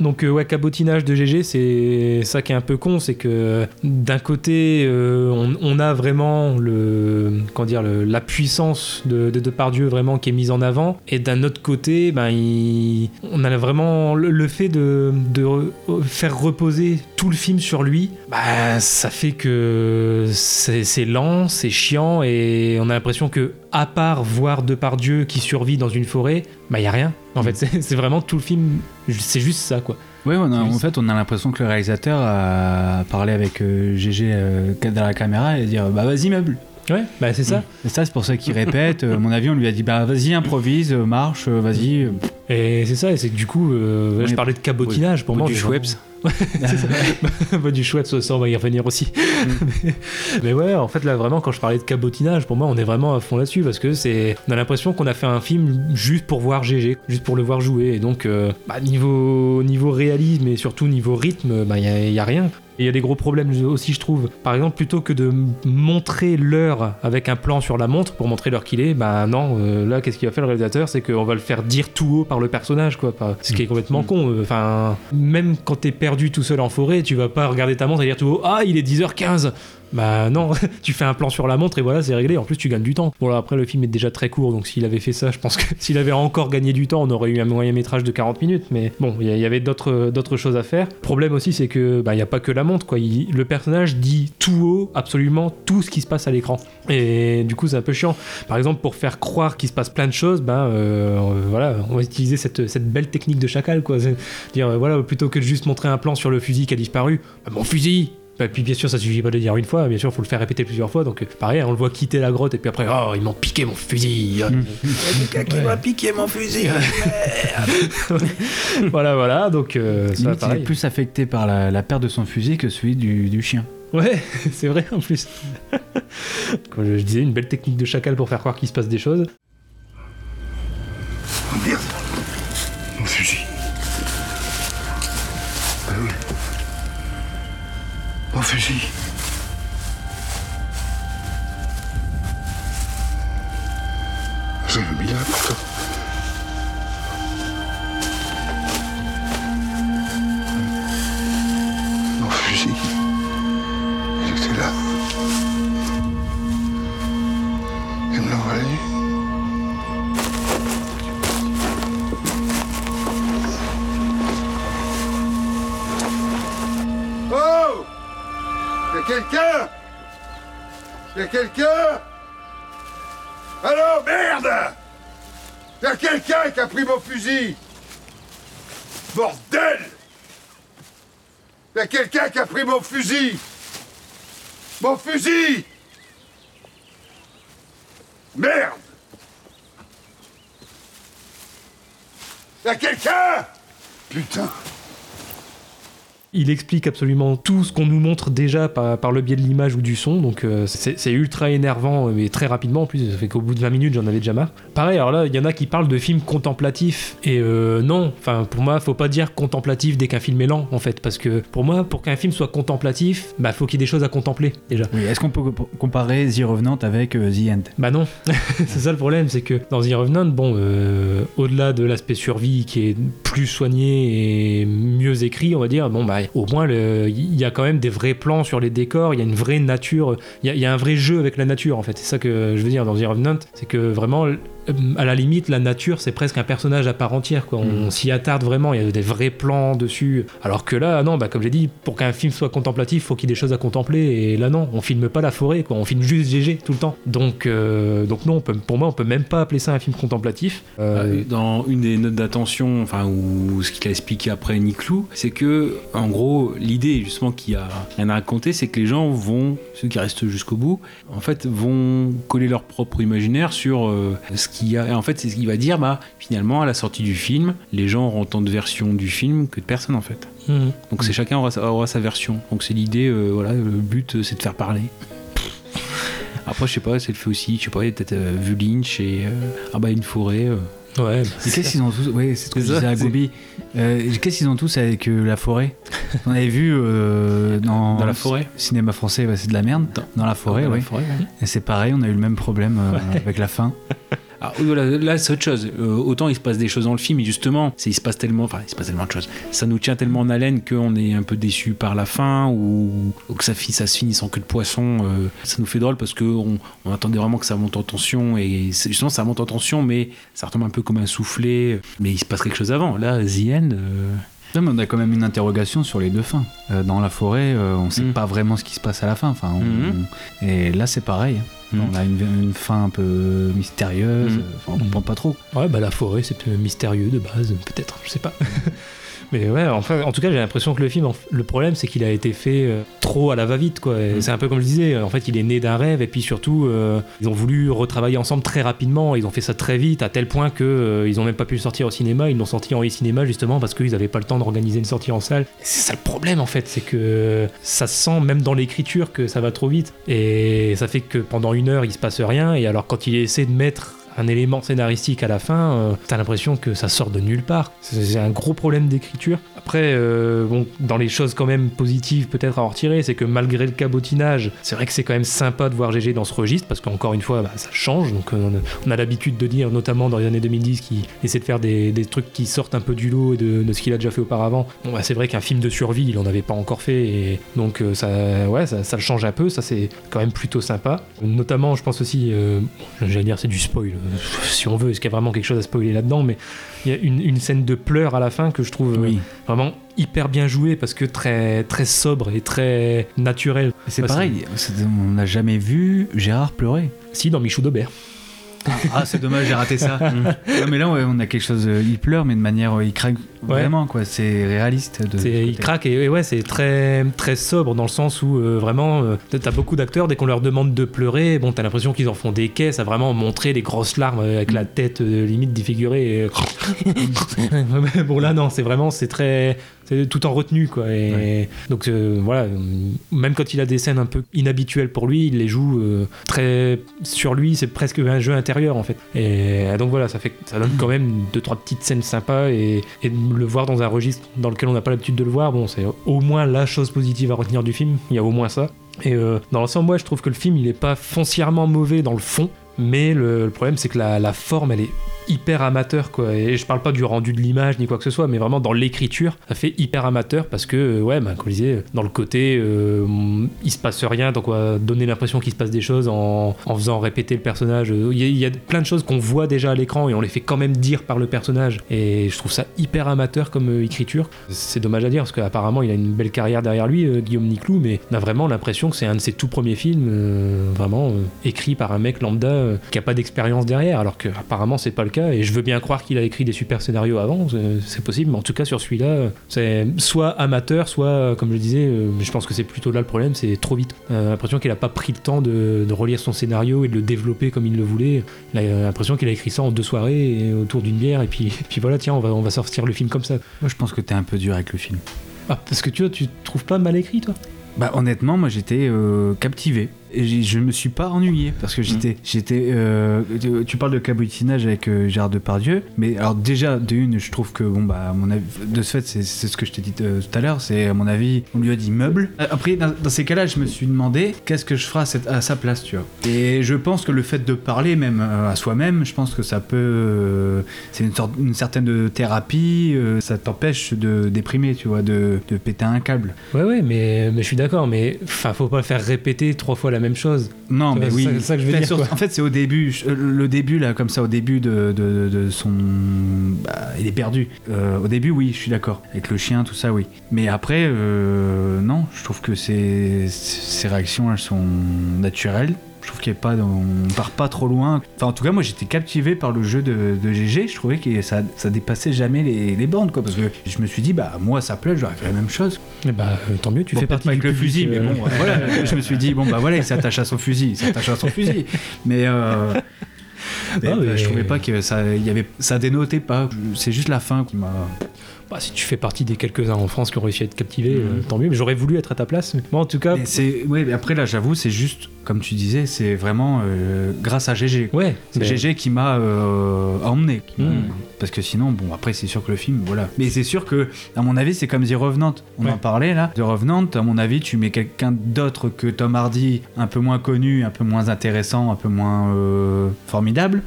Donc euh, ouais, cabotinage de GG, c'est ça qui est un peu con, c'est que d'un côté, euh, on, on a vraiment le, comment dire, le- la puissance de, de Depardieu vraiment qui est mise en avant, et d'un autre côté, ben, il- on a vraiment le, le fait de, de re- faire reposer tout le film sur lui, bah, ça fait que c'est c'est lent, c'est chiant, et on a l'impression que à part voir Depardieu qui survit dans une forêt, bah il y a rien. En fait, c'est c'est vraiment tout le film, c'est juste ça quoi. Ouais, on a- Oui, en fait, on a l'impression que le réalisateur a parlé avec euh, GG euh, derrière la caméra et dire bah vas-y meuble. Ouais, bah c'est ça. Et ça, c'est pour ça qu'il répète. Euh, à mon avis, on lui a dit bah vas-y improvise, euh, marche, euh, vas-y. Et c'est ça, et c'est que du coup, euh, ouais, Oui, je parlais de cabotinage pour ou moi. du Schweppes. Bah, du Schweppes, ça, on va y revenir aussi. mais, mais ouais, en fait, là, vraiment, quand je parlais de cabotinage, pour moi, on est vraiment à fond là-dessus parce que c'est. On a l'impression qu'on a fait un film juste pour voir GG, juste pour le voir jouer. Et donc, euh, bah, niveau, niveau réalisme et surtout niveau rythme, bah, il n'y a, y a rien. Et il y a des gros problèmes aussi, je trouve. Par exemple, plutôt que de montrer l'heure avec un plan sur la montre pour montrer l'heure qu'il est, bah non, euh, là, qu'est-ce qu'il va faire le réalisateur? C'est qu'on va le faire dire tout haut par le personnage, quoi. Ce qui est complètement con. euh, Enfin, même quand t'es perdu tout seul en forêt, tu vas pas regarder ta montre et dire tout haut Ah, il est 10h15 bah non, tu fais un plan sur la montre et voilà, c'est réglé. En plus, tu gagnes du temps. Bon, là, après, le film est déjà très court, donc s'il avait fait ça, je pense que s'il avait encore gagné du temps, on aurait eu un moyen métrage de 40 minutes. Mais bon, il y, y avait d'autres choses à faire. Problème aussi, c'est que bah, il y a pas que la montre, quoi. Le personnage dit tout haut absolument tout ce qui se passe à l'écran. Et du coup, c'est un peu chiant. Par exemple, pour faire croire qu'il se passe plein de choses, ben euh, euh, voilà, on va utiliser cette, cette belle technique de chacal, quoi. Dire, euh, voilà, plutôt que de juste montrer un plan sur le fusil qui a disparu, bah, mon fusil bah, puis bien sûr, ça suffit pas de le dire une fois, bien sûr, faut le faire répéter plusieurs fois. Donc, pareil, on le voit quitter la grotte et puis après, oh, ils m'ont piqué mon fusil. Quelqu'un qui m'a piqué mon fusil. voilà, voilà. Donc, euh, ça, Limite, il est plus affecté par la, la perte de son fusil que celui du, du chien. Ouais, c'est vrai en plus. Comme je disais, une belle technique de chacal pour faire croire qu'il se passe des choses. Oh merde Mon fusil. Mis là pourtant. Mon Y'a quelqu'un. Allô, merde! Y'a quelqu'un qui a pris mon fusil. Bordel! Y'a quelqu'un qui a pris mon fusil. Mon fusil! Merde! Y'a quelqu'un! Putain Il explique absolument tout ce qu'on nous montre déjà par, par le biais de l'image ou du son, donc euh, c'est ultra énervant, mais très rapidement en plus, ça fait qu'au bout de 20 minutes j'en avais déjà marre. Pareil, alors là, il y en a qui parlent de films contemplatifs, et euh, non, enfin pour moi, faut pas dire contemplatif dès qu'un film est lent en fait, parce que pour moi, pour qu'un film soit contemplatif, bah faut qu'il y ait des choses à contempler déjà. Oui, Est-ce qu'on peut co- comparer The Revenant avec euh, The End? Bah non, c'est ça le problème, c'est que dans The Revenant, bon, euh, au-delà de l'aspect survie qui est plus soigné et mieux écrit, on va dire, bon bah au moins il y a quand même des vrais plans sur les décors, il y a une vraie nature, il y y a un vrai jeu avec la nature en fait. C'est ça que je veux dire dans The Revenant, c'est que vraiment à la limite la nature c'est presque un personnage à part entière quoi. On, s'y attarde vraiment, il y a des vrais plans dessus. Alors que là non, bah comme j'ai dit, pour qu'un film soit contemplatif, faut qu'il y ait des choses à contempler et là non, on filme pas la forêt quoi, on filme juste GG tout le temps. Donc euh, donc non, on peut- pour moi on peut même pas appeler ça un film contemplatif. Euh, Euh, Dans une des notes d'attention, enfin, ou ce qu'il a expliqué après Nick Lou, c'est que, en gros, l'idée justement qu'il y a rien à raconter, c'est que les gens vont, ceux qui restent jusqu'au bout, en fait, vont coller leur propre imaginaire sur euh, ce qu'il y a. Et en fait, c'est ce qu'il va dire, bah, finalement, à la sortie du film, les gens auront tant de versions du film que de personnes, en fait. mhm. Donc c'est chacun aura sa, aura sa version. Donc c'est l'idée, euh, voilà, le but euh, c'est de faire parler. Après, je sais pas, c'est le fait aussi, je sais pas, peut-être euh, vu Lynch et ah bah une forêt. Ouais, qu'est-ce qu'ils ont tous Ouais, c'est ce que je C'est ça, disais à c'est- Gobi. Euh, qu'est-ce qu'ils ont tous avec euh, la forêt? On avait vu euh, dans, Dans la forêt le cinéma français, bah, c'est de la merde. Dans, la forêt, oui. ouais. Et c'est pareil, on a eu le même problème euh, avec la fin. Ah, voilà, là c'est autre chose. Euh, autant il se passe des choses dans le film, et justement, il se passe tellement, enfin il se passe tellement de choses. Ça nous tient tellement en haleine qu'on est un peu déçu par la fin ou, ou que ça, se finit sans queue de poisson. euh, ça nous fait drôle parce que on, on attendait vraiment que ça monte en tension et justement ça monte en tension, mais ça retombe un peu comme un soufflet. Mais il se passe quelque chose avant. Là, The End. euh, Non, mais on a quand même une interrogation sur les deux fins. Euh, dans la forêt, euh, on sait Mm. pas vraiment ce qui se passe à la fin. Enfin, on- Mhm. Et là, c'est pareil. Mm. On a une, une fin un peu mystérieuse. Mm. Enfin, on comprend pas trop. Ouais, bah la forêt, c'est euh, mystérieux de base, peut-être, je sais pas. Mais ouais, enfin, en tout cas, j'ai l'impression que le film, le problème, c'est qu'il a été fait euh, trop à la va-vite, quoi. Mm. C'est un peu comme je disais, en fait, il est né d'un rêve, et puis surtout, euh, ils ont voulu retravailler ensemble très rapidement, ils ont fait ça très vite, à tel point que euh, ils ont même pas pu le sortir au cinéma, ils l'ont sorti en e-cinéma justement parce qu'ils avaient pas le temps d'organiser une sortie en salle. C'est ça le problème, en fait, c'est que ça se sent même dans l'écriture que ça va trop vite, et ça fait que pendant une heure, il se passe rien, et alors quand il essaie de mettre un élément scénaristique à la fin, euh, t'as l'impression que ça sort de nulle part. C'est un gros problème d'écriture. Après, euh, bon, dans les choses quand même positives peut-être à en retirer, c'est que malgré le cabotinage, c'est vrai que c'est quand même sympa de voir GG dans ce registre, parce qu'encore une fois, bah, ça change. Donc euh, on a, l'habitude de dire, notamment dans les années 2010, qu'il essaie de faire des, trucs qui sortent un peu du lot et de, ce qu'il a déjà fait auparavant. Bah, c'est vrai qu'un film de survie, il en avait pas encore fait, et donc ça, ouais, ça, le change un peu, ça c'est quand même plutôt sympa. Notamment, je pense aussi, euh, j'allais dire c'est du spoil, si on veut, est-ce qu'il y a vraiment quelque chose à spoiler là-dedans, mais il y a une, une scène de pleurs à la fin que je trouve euh, Oui. vraiment hyper bien jouée parce que très, très sobre et très naturelle. C'est pareil, on n'a jamais vu Gérard pleurer. Si, dans Michou d'Aubert. Ah, c'est dommage, j'ai raté ça. Ouais, mais là, ouais, on a quelque chose. euh, Il pleure, mais de manière. euh, Il craque vraiment, quoi. C'est réaliste. De C'est- ce il craque et, et ouais, c'est très, très sobre dans le sens où euh, vraiment, euh, t'as beaucoup d'acteurs, dès qu'on leur demande de pleurer, bon, t'as l'impression qu'ils en font des caisses à vraiment montrer des grosses larmes avec la tête euh, limite défigurée. et- bon, là, non, c'est vraiment, c'est très. Tout en retenue, quoi. Et donc, euh, voilà, même quand il a des scènes un peu inhabituelles pour lui, il les joue euh, très. Sur lui, c'est presque un jeu intérieur, en fait. Et euh, donc, voilà, ça, fait, ça donne quand même deux, trois petites scènes sympas et, et le voir dans un registre dans lequel on n'a pas l'habitude de le voir, bon, c'est au moins la chose positive à retenir du film. Il y a au moins ça. Et euh, dans l'ensemble, moi, je trouve que le film, il est pas foncièrement mauvais dans le fond. Mais le, le problème, c'est que la, la forme, elle est hyper amateur, quoi. Et je parle pas du rendu de l'image ni quoi que ce soit, mais vraiment dans l'écriture, ça fait hyper amateur parce que, euh, ouais, bah, comme je disais, dans le côté, euh, il se passe rien, donc on va donner l'impression qu'il se passe des choses en, en faisant répéter le personnage. Il y, a- il y a plein de choses qu'on voit déjà à l'écran et on les fait quand même dire par le personnage. Et je trouve ça hyper amateur comme euh, écriture. C'est dommage à dire parce qu'apparemment, il a une belle carrière derrière lui, euh, Guillaume Niclou, mais on a vraiment l'impression que c'est un de ses tout premiers films, vraiment écrit par un mec lambda qui a pas d'expérience derrière, alors que apparemment c'est pas le cas. Et je veux bien croire qu'il a écrit des super scénarios avant, c'est- c'est possible, mais en tout cas sur celui-là, euh, c'est soit amateur, soit, euh, comme je le disais, euh, je pense que c'est plutôt là le problème, c'est trop vite. Euh, l'impression qu'il a pas pris le temps de, de relire son scénario et de le développer comme il le voulait. Euh, l'impression qu'il a écrit ça en deux soirées et autour d'une bière, et puis, puis voilà, tiens, on va, on va sortir le film comme ça. Moi, je pense que t'es un peu dur avec le film. Ah, parce que tu vois, tu trouves pas mal écrit, toi? Bah honnêtement, moi j'étais euh, captivé. Et je me suis pas ennuyé parce que j'étais, j'étais. euh, tu- parles de cabotinage avec euh, Gérard Depardieu, mais alors déjà de une, je trouve que bon bah à mon avis, de ce fait, c'est, ce que je t'ai dit euh, tout à l'heure, c'est à mon avis, on lui a dit meuble. Euh, Après, dans, dans ces cas-là, je me suis demandé qu'est-ce que je ferais à, cette- à sa place, tu vois. Et je pense que le fait de parler même à soi-même, je pense que ça peut, c'est une sorte, une certaine de thérapie, ça t'empêche de déprimer, tu vois, de, de péter un câble. Ouais, ouais, mais, mais je suis d'accord, mais enfin, faut pas faire répéter trois fois la même chose. Non, mais oui. c'est ça- c'est ça que je veux Enfin, dire, sur- quoi. En fait, c'est au début, je- le début là, comme ça, au début de, de, de son, bah, il est perdu. Euh, au début, oui, je suis d'accord. Avec le chien, tout ça, oui. Mais après, euh, non, je trouve que ses, ses réactions, elles sont naturelles. Je trouve qu'il pas, on part pas trop loin. Enfin, en tout cas, moi, j'étais captivé par le jeu de, de GG. Je trouvais que ça, ça dépassait jamais les, les bornes, quoi. Parce que je me suis dit, bah, moi, ça plaît, j'aurais fait la même chose. Et bah, euh, tant mieux, tu Bon, fais partie avec du le fusil, mais euh, bon, voilà. je me suis dit, bon, bah voilà, il s'attache à son fusil, il s'attache à son fusil. Mais, euh, mais, Ah, euh, mais- je trouvais pas que ça, y avait, ça dénotait pas. C'est juste la fin qui m'a. Bah, si tu fais partie des quelques-uns en France qui ont réussi à être captivés, Mhm. euh, tant mieux. Mais j'aurais voulu être à ta place. Moi, en tout cas, c'est, ouais, mais après là, j'avoue, c'est juste, comme tu disais, c'est vraiment euh, grâce à GG. ouais, C'est mais- GG qui m'a euh, emmené. qui Mm. Parce que sinon, bon, après, c'est sûr que le film, voilà. Mais c'est sûr que, à mon avis, c'est comme The Revenant. On Ouais. en parlait là. The Revenant, à mon avis, tu mets quelqu'un d'autre que Tom Hardy, un peu moins connu, un peu moins intéressant, un peu moins formidable.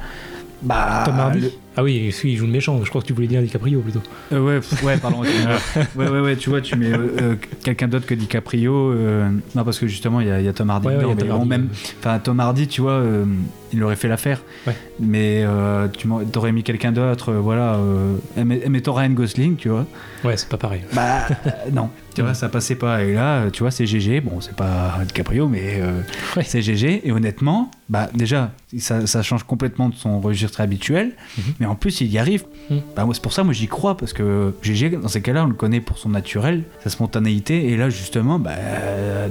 Bah. Tom Hardy le- Ah oui, il joue le méchant. Je crois que tu voulais dire DiCaprio plutôt. Euh, ouais, ouais, pardon. ouais, ouais, ouais, tu vois, tu mets euh, euh, quelqu'un d'autre que DiCaprio. euh, non, parce que justement, il y, a- il y a Tom Hardy Ouais, ouais, dedans, il y a mais Tom bon, même, enfin, Tom Hardy, tu vois, il aurait fait l'affaire. Ouais. Mais tu t'aurais mis quelqu'un d'autre, voilà. Mais- mettons Ryan Gosling, tu vois. Ouais, c'est pas pareil. Bah, non. Tu vois, ça passait pas. Et là, tu vois, c'est GG. Bon, c'est pas DiCaprio, mais c'est GG. Et honnêtement, bah, déjà, ça, ça change complètement de son registre habituel. Mhm. Mais en plus, il y arrive. Mhm. Bah, moi, c'est pour ça, moi, j'y crois. Parce que GG, dans ces cas-là, on le connaît pour son naturel, sa spontanéité. Et là, justement, bah,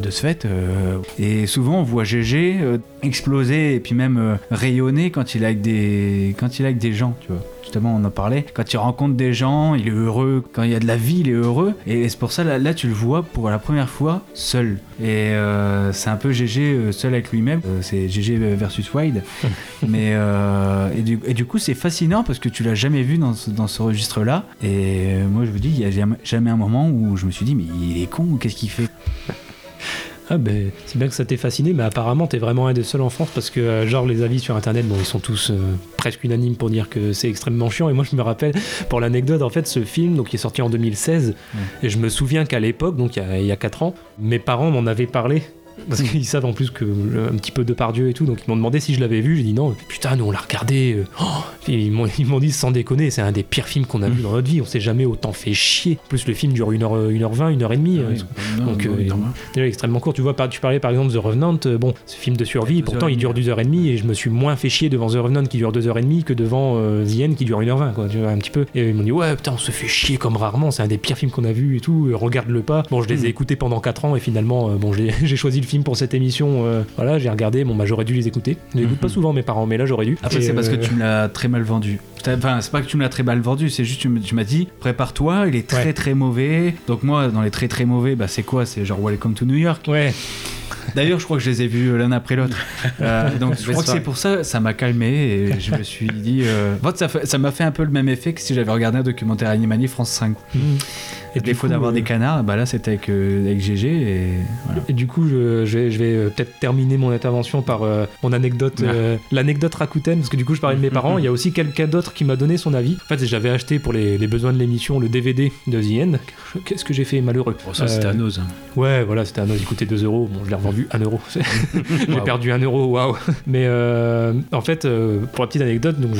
de ce fait. euh, et souvent, on voit GG euh, exploser et puis même euh, rayonner quand il est avec des, quand il est avec des gens, tu vois. Justement, on en parlait. Quand il rencontre des gens, il est heureux. Quand il y a de la vie, il est heureux. Et c'est pour ça, là, là, tu le vois pour la première fois seul. Et euh, c'est un peu GG euh, seul avec lui-même. Euh, c'est GG versus Wide. Mais euh, et, du, et du coup, c'est fascinant parce que tu l'as jamais vu dans ce, dans ce registre-là. Et moi, je vous dis, il y a jamais, jamais un moment où je me suis dit, mais il est con, qu'est-ce qu'il fait? Ah ben, c'est bien que ça t'ait fasciné, mais apparemment t'es vraiment un des seuls en France parce que euh, genre les avis sur internet, bon ils sont tous euh, presque unanimes pour dire que c'est extrêmement chiant. Et moi je me rappelle pour l'anecdote en fait ce film donc qui est sorti en 2016 et je me souviens qu'à l'époque donc il y a- il y, a 4 ans, mes parents m'en avaient parlé. Parce qu'ils savent en plus que euh, un petit peu de Pardieu et tout, donc ils m'ont demandé si je l'avais vu. J'ai dit non, putain, nous on l'a regardé. euh, oh ils m'ont ils m'ont dit sans déconner, c'est un des pires films qu'on a vu dans notre vie. On s'est jamais autant fait chier. En plus le film dure 1h, 1h20, 1h30. Donc, euh, Déjà extrêmement court. Tu vois, tu parlais par exemple de The Revenant. euh, bon, ce film de survie, pourtant il dure 2h30 et je me suis moins fait chier devant The Revenant qui dure 2h30 que devant euh, The End qui dure 1h20, quoi. Tu vois, un petit peu. Et ils m'ont dit, ouais, putain, on se fait chier comme rarement. C'est un des pires films qu'on a vu et tout. euh, Regarde-le pas. Bon, je les ai écoutés pendant 4 ans et finalement, euh, bon, j'ai j'ai choisi le film pour cette émission. euh, voilà, j'ai regardé. Bon, bah, j'aurais dû les écouter. Je les écoute pas souvent, mes parents, mais là, j'aurais dû. Après, c'est parce que euh, tu me l'as très mal vendu. Enfin, c'est pas que tu me l'as très mal vendu, c'est juste tu me- tu m'as dit, prépare-toi, il est très Ouais. très mauvais. Donc moi, dans les très très mauvais, bah c'est quoi? C'est genre Welcome to New York. Ouais, D'ailleurs, je crois que je les ai vus l'un après l'autre. Euh, donc je crois que c'est pour ça, ça m'a calmé et je me suis dit, euh... ça m'a fait un peu le même effet que si j'avais regardé un documentaire Animanier France 5. Et Et défaut d'avoir euh, des canards, bah là c'était avec, euh, avec GG et voilà. Et du coup, je, je vais, je vais, euh, peut-être terminer mon intervention par mon anecdote, Ah. l'anecdote Rakuten, parce que du coup, je parlais de mes parents. Il y a aussi quelqu'un d'autre qui m'a donné son avis. En fait, j'avais acheté pour les, les besoins de l'émission le DVD de The End. Qu'est-ce que j'ai fait malheureux? Bon, ça, c'était à Nose. Ouais, voilà, c'était os, il coûtait 2 euros. Bon, je l'ai revendu 1 euro. J'ai perdu 1 euro, waouh. Mais euh, en fait, euh, pour la petite anecdote, donc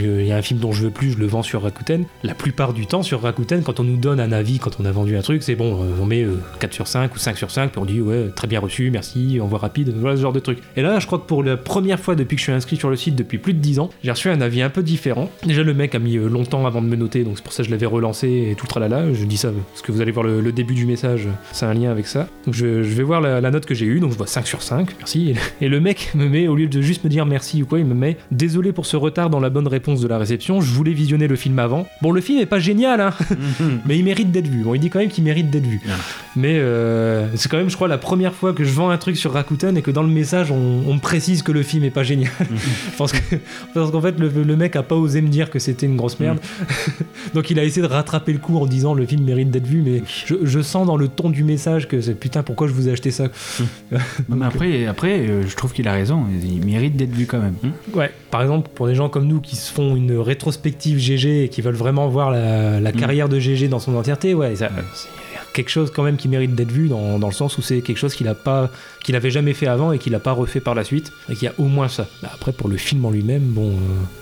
il y a un film dont je veux plus, je le vends sur Rakuten. La plupart du temps, sur Rakuten, quand on nous donne un avis, quand on a vendu un truc, c'est bon, euh, on met euh, 4 sur 5 ou 5 sur 5, puis on dit ouais, très bien reçu, merci, envoi rapide, voilà ce genre de truc. Et là, je crois que pour la première fois depuis que je suis inscrit sur le site, depuis plus de 10 ans, j'ai reçu un avis un peu différent. Déjà, le mec a mis euh, longtemps avant de me noter, donc c'est pour ça que je l'avais relancé et tout le tralala. Je dis ça parce que vous allez voir le, début du message, c'est un lien avec ça. Donc je, vais voir la, note que j'ai j'ai eu, donc je vois 5 sur 5, merci. Et le mec me met, au lieu de juste me dire merci ou quoi, il me met désolé pour ce retard dans la bonne réponse de la réception, je voulais visionner le film avant. Bon, le film est pas génial, hein, mais il mérite d'être vu. Bon, il dit quand même qu'il mérite d'être vu. Mais euh, c'est quand même, je crois, la première fois que je vends un truc sur Rakuten et que dans le message, on, on me précise que le film est pas génial. parce que- parce qu'en fait, le, le mec a pas osé me dire que c'était une grosse merde. Donc il a essayé de rattraper le coup en disant le film mérite d'être vu, mais je, je sens dans le ton du message que c'est putain, pourquoi je vous ai acheté ça? Non, mais après, après euh, je trouve qu'il a raison. Il mérite d'être vu quand même. Ouais, par exemple, pour des gens comme nous qui se font une rétrospective GG et qui veulent vraiment voir la, la carrière de GG dans son entièreté, ouais, ça- c'est quelque chose quand même qui mérite d'être vu dans, dans le sens où c'est quelque chose qu'il a pas qu'il avait jamais fait avant et qu'il a pas refait par la suite et qu'il y a au moins ça. Bah, après pour le film en lui-même, bon, euh,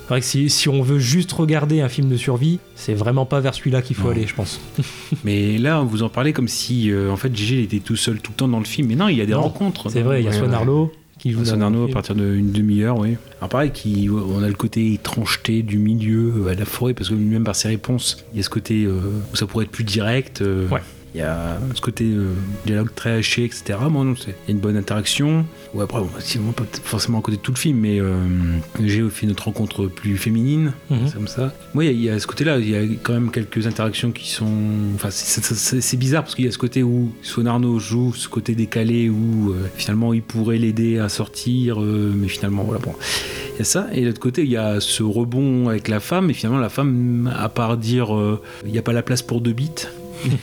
c'est vrai que si, si on veut juste regarder un film de survie, c'est vraiment pas vers celui-là qu'il faut aller, je pense. Mais là, vous en parlez comme si, euh, en fait, Gégé était tout seul tout le temps dans le film. Mais non, il y a des Non, rencontres. c'est vrai, il y a Ouais, Swan ouais. Arlo qui joue dans le Arlo à partir d'une demi-heure, oui. Alors pareil, qui, on a le côté étrangeté du milieu, euh, à la forêt, parce que lui-même par ses réponses, il y a ce côté euh, où ça pourrait être plus direct. euh, Ouais. Il y a ce côté euh, dialogue très haché, etc. Bon, non, il y a une bonne interaction. Ouais, après, bon, pas forcément à côté de tout le film, mais euh, j'ai fait notre rencontre plus féminine, c'est comme ça. Moi, il y a- il y, a ce côté-là, il y a quand même quelques interactions qui sont. Enfin, c'est- bizarre parce qu'il y a ce côté où Swan Arnaud joue ce côté décalé où euh, finalement il pourrait l'aider à sortir, mais finalement, voilà, bon. Il y a ça. Et de l'autre côté, il y a ce rebond avec la femme, et finalement, la femme, à part dire il n'y a pas la place pour deux bits,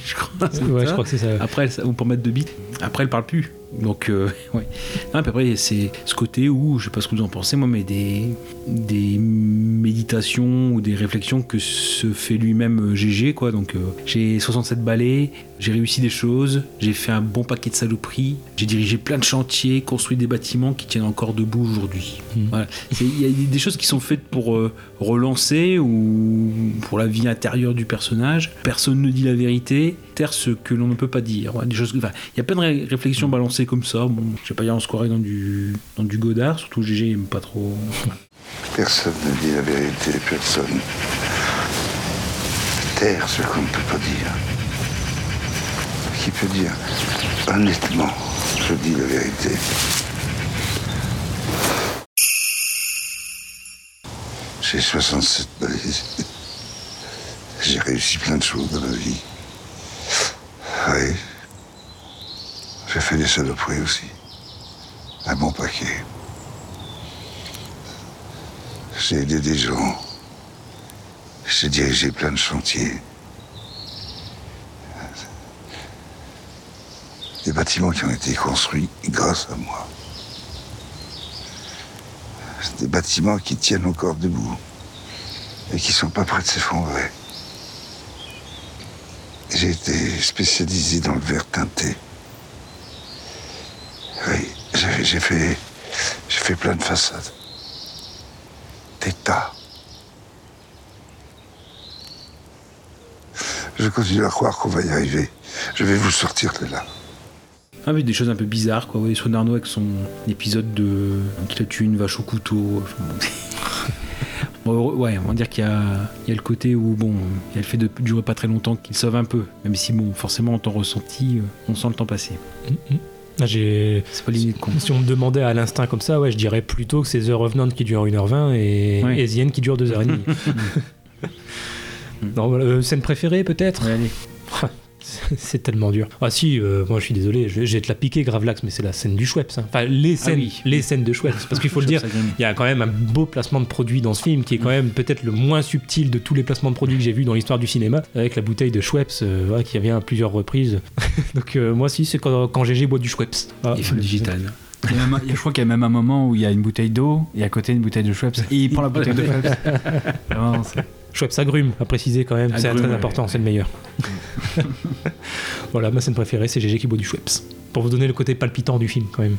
je crois. c'est Ouais, ça. je crois que c'est ça. Après, elle- ou pour mettre deux bits. Après, elle parle plus. Donc, euh, ouais. Non, puis après, c'est ce côté où, je sais pas ce que vous en pensez, moi, mais des, des méditations ou des réflexions que se fait lui-même euh, GG, quoi. Donc, euh, j'ai 67 balais, j'ai réussi des choses, j'ai fait un bon paquet de saloperies, j'ai dirigé plein de chantiers, construit des bâtiments qui tiennent encore debout aujourd'hui. Voilà. C'est- Il y a des choses qui sont faites pour euh, relancer ou pour la vie intérieure du personnage. Personne ne dit la vérité, ce que l'on ne peut pas dire. Il y a plein de ré- réflexions balancées comme ça. Bon, je sais pas, hier on se croirait dans du, dans du Godard, surtout GG pas trop. Personne ne dit la vérité, personne. Taire ce qu'on ne peut pas dire. Qui peut dire honnêtement, je dis la vérité. J'ai 67 balises. J'ai réussi plein de choses dans ma vie. J'ai fait des saloperies aussi. Un bon paquet. J'ai aidé des gens. J'ai dirigé plein de chantiers. Des bâtiments qui ont été construits grâce à moi. Des bâtiments qui tiennent encore debout et qui sont pas prêts de s'effondrer. J'ai été spécialisé dans le verre teinté. Oui, j'ai fait, j'ai fait plein de façades. Des tas. Je continue à croire qu'on va y arriver. Je vais vous sortir de là. Ah, mais des choses un peu bizarres, quoi. Ouais, Arnaud avec son épisode de. qui a tué une vache au couteau. Bon. Ouais, on va dire qu'il y a, il y a le côté où, bon, il y a le fait de durer pas très longtemps qu'il sauve un peu. Même si, bon, forcément, en temps ressenti, euh, on sent le temps passer. J'ai. Pas limite con. Si on me demandait à l'instinct comme ça, ouais, je dirais plutôt que c'est The Revenant qui dure 1h20 et, Ouais. et The End qui dure 2h30. non, voilà, euh, scène préférée peut-être? Ouais, allez. C'est tellement dur. Ah si, euh, moi je suis désolé, je, je vais te la piquer Gravelax, mais c'est la scène du Schweppes. hein. Enfin, les scènes, oui. les scènes de Schweppes. Parce qu'il faut le dire, il y a quand même un beau placement de produit dans ce film qui est quand même peut-être le moins subtil de tous les placements de produits que j'ai vus dans l'histoire du cinéma, avec la bouteille de Schweppes euh, voilà, qui revient à plusieurs reprises. Donc euh, moi si, c'est quand, quand GG boit du Schweppes. Ah, digital. Il y a même un- il y a- je crois qu'il y a même un moment où il y a une bouteille d'eau et à côté une bouteille de Schweppes et il prend la bouteille de Schweppes. Vraiment, c'est- Schweppes agrume, à préciser quand même, c'est très ouais. important, c'est le meilleur. voilà, ma scène préférée, c'est GG qui boit du Schweppes. Pour vous donner le côté palpitant du film quand même.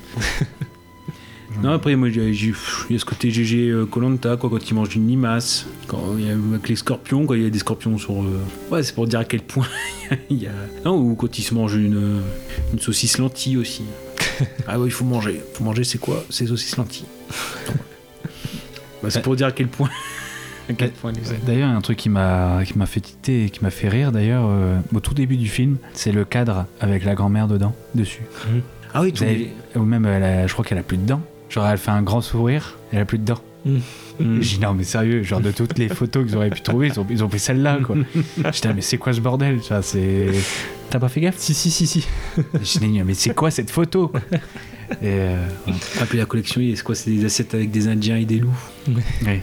Non, après, moi, il y a ce côté GG Colanta, quoi, quand il mange une limace, quand il y a, avec les scorpions, quand il y a des scorpions sur. euh, Ouais, c'est pour dire à quel point il y a. Non, ou quand il se mange une, une saucisse lentille aussi. ah ouais, il faut manger. Il faut manger, c'est quoi? C'est saucisse lentille. Bah, c'est pour dire à quel point. À quel point les- D'ailleurs, un truc qui m'a qui m'a fait titer et qui m'a fait rire d'ailleurs euh, au tout début du film, c'est le cadre avec la grand-mère dedans, dessus. Ah oui, tout avez- Ou même, elle a- je crois qu'elle a plus de dents. Genre, elle fait un grand sourire, elle a plus de dents. Mm. J'ai dit, non, mais sérieux, genre de toutes les photos qu'ils auraient pu trouver, ils ont, ils ont pris celle-là, quoi. J'étais, ah, mais c'est quoi ce bordel ça, c'est... T'as pas fait gaffe? Si, si, si, si. J'ai dit, mais c'est quoi cette photo Et euh. Ah, puis la collection, c'est quoi C'est des assiettes avec des Indiens et des loups? Ouais.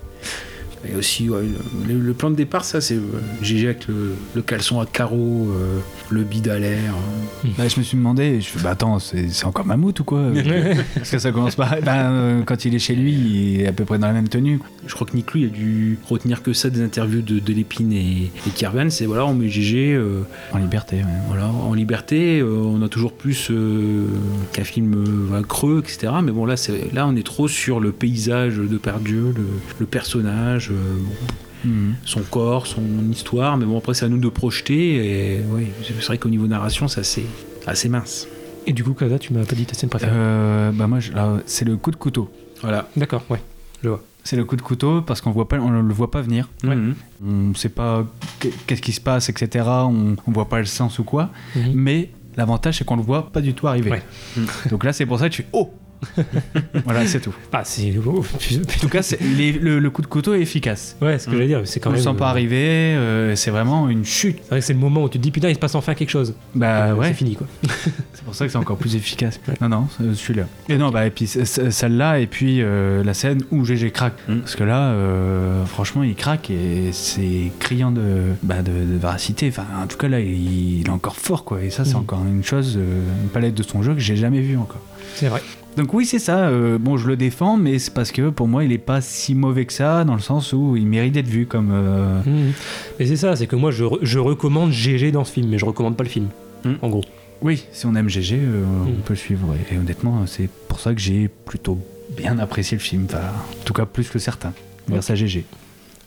Et aussi, ouais, le, le plan de départ, ça, c'est euh, GG avec le, le caleçon à carreaux, euh, le bide à l'air. hein. Bah, je me suis demandé, je fais, bah attends, c'est encore Mammouth ou quoi Parce que ça commence par. Bah, euh, quand il est chez lui, il est à peu près dans la même tenue. Je crois que Nick Lou, il a dû retenir que ça des interviews de, de Lépine et, et Kervan. C'est voilà, on met GG euh, En liberté, ouais. voilà, en liberté. euh, on a toujours plus euh, qu'un film euh, voilà, creux, etc. Mais bon, là, c'est- là, on est trop sur le paysage de Perdieu, le, le personnage. Euh, bon, son corps, son histoire, mais bon après c'est à nous de projeter et oui, c'est vrai qu'au niveau narration c'est assez, assez mince. Et du coup, Kaza, tu m'as pas dit ta scène préférée Euh, bah, moi, je- là, c'est le coup de couteau. Voilà. D'accord, ouais. Je vois. C'est le coup de couteau parce qu'on voit pas, on le voit pas venir. On sait pas qu'est-ce qui se passe, etc. On, on voit pas le sens ou quoi. Mhm. Mais l'avantage, c'est qu'on le voit pas du tout arriver. Ouais. Donc là, c'est pour ça que tu fais Oh Voilà, c'est tout. Ah, c'est. oh, En tout cas, c'est- les- le, le coup de couteau est efficace. Ouais, ce que j'allais dire, c'est quand on le même. sent pas euh, arriver, euh, c'est vraiment une chute. C'est vrai que c'est le moment où tu te dis putain, il se passe enfin quelque chose. Bah Euh, ouais, C'est fini quoi. c'est pour ça que c'est encore plus efficace. Non, non, c'est celui-là. Et non, bah, et puis celle-là, et puis euh, la scène où GG craque. Mm. Parce que là, euh, franchement, il craque et c'est criant de, bah, de, de véracité. Enfin, en tout cas, là, il, il est encore fort, quoi. Et ça, c'est Mm. encore une chose, euh, une palette de son jeu que j'ai jamais vue encore. C'est vrai. Donc oui, c'est ça. euh, bon, je le défends, mais c'est parce que pour moi, il est pas si mauvais que ça, dans le sens où il mérite d'être vu comme. euh, Mhm. Mais c'est ça, c'est que moi je, re- je recommande GG dans ce film, mais je recommande pas le film. Mhm. En gros. Oui, si on aime GG, euh, on Mm. peut le suivre. Et, et honnêtement, c'est pour ça que j'ai plutôt bien apprécié le film. Enfin, en tout cas, plus que certains. Grâce à GG.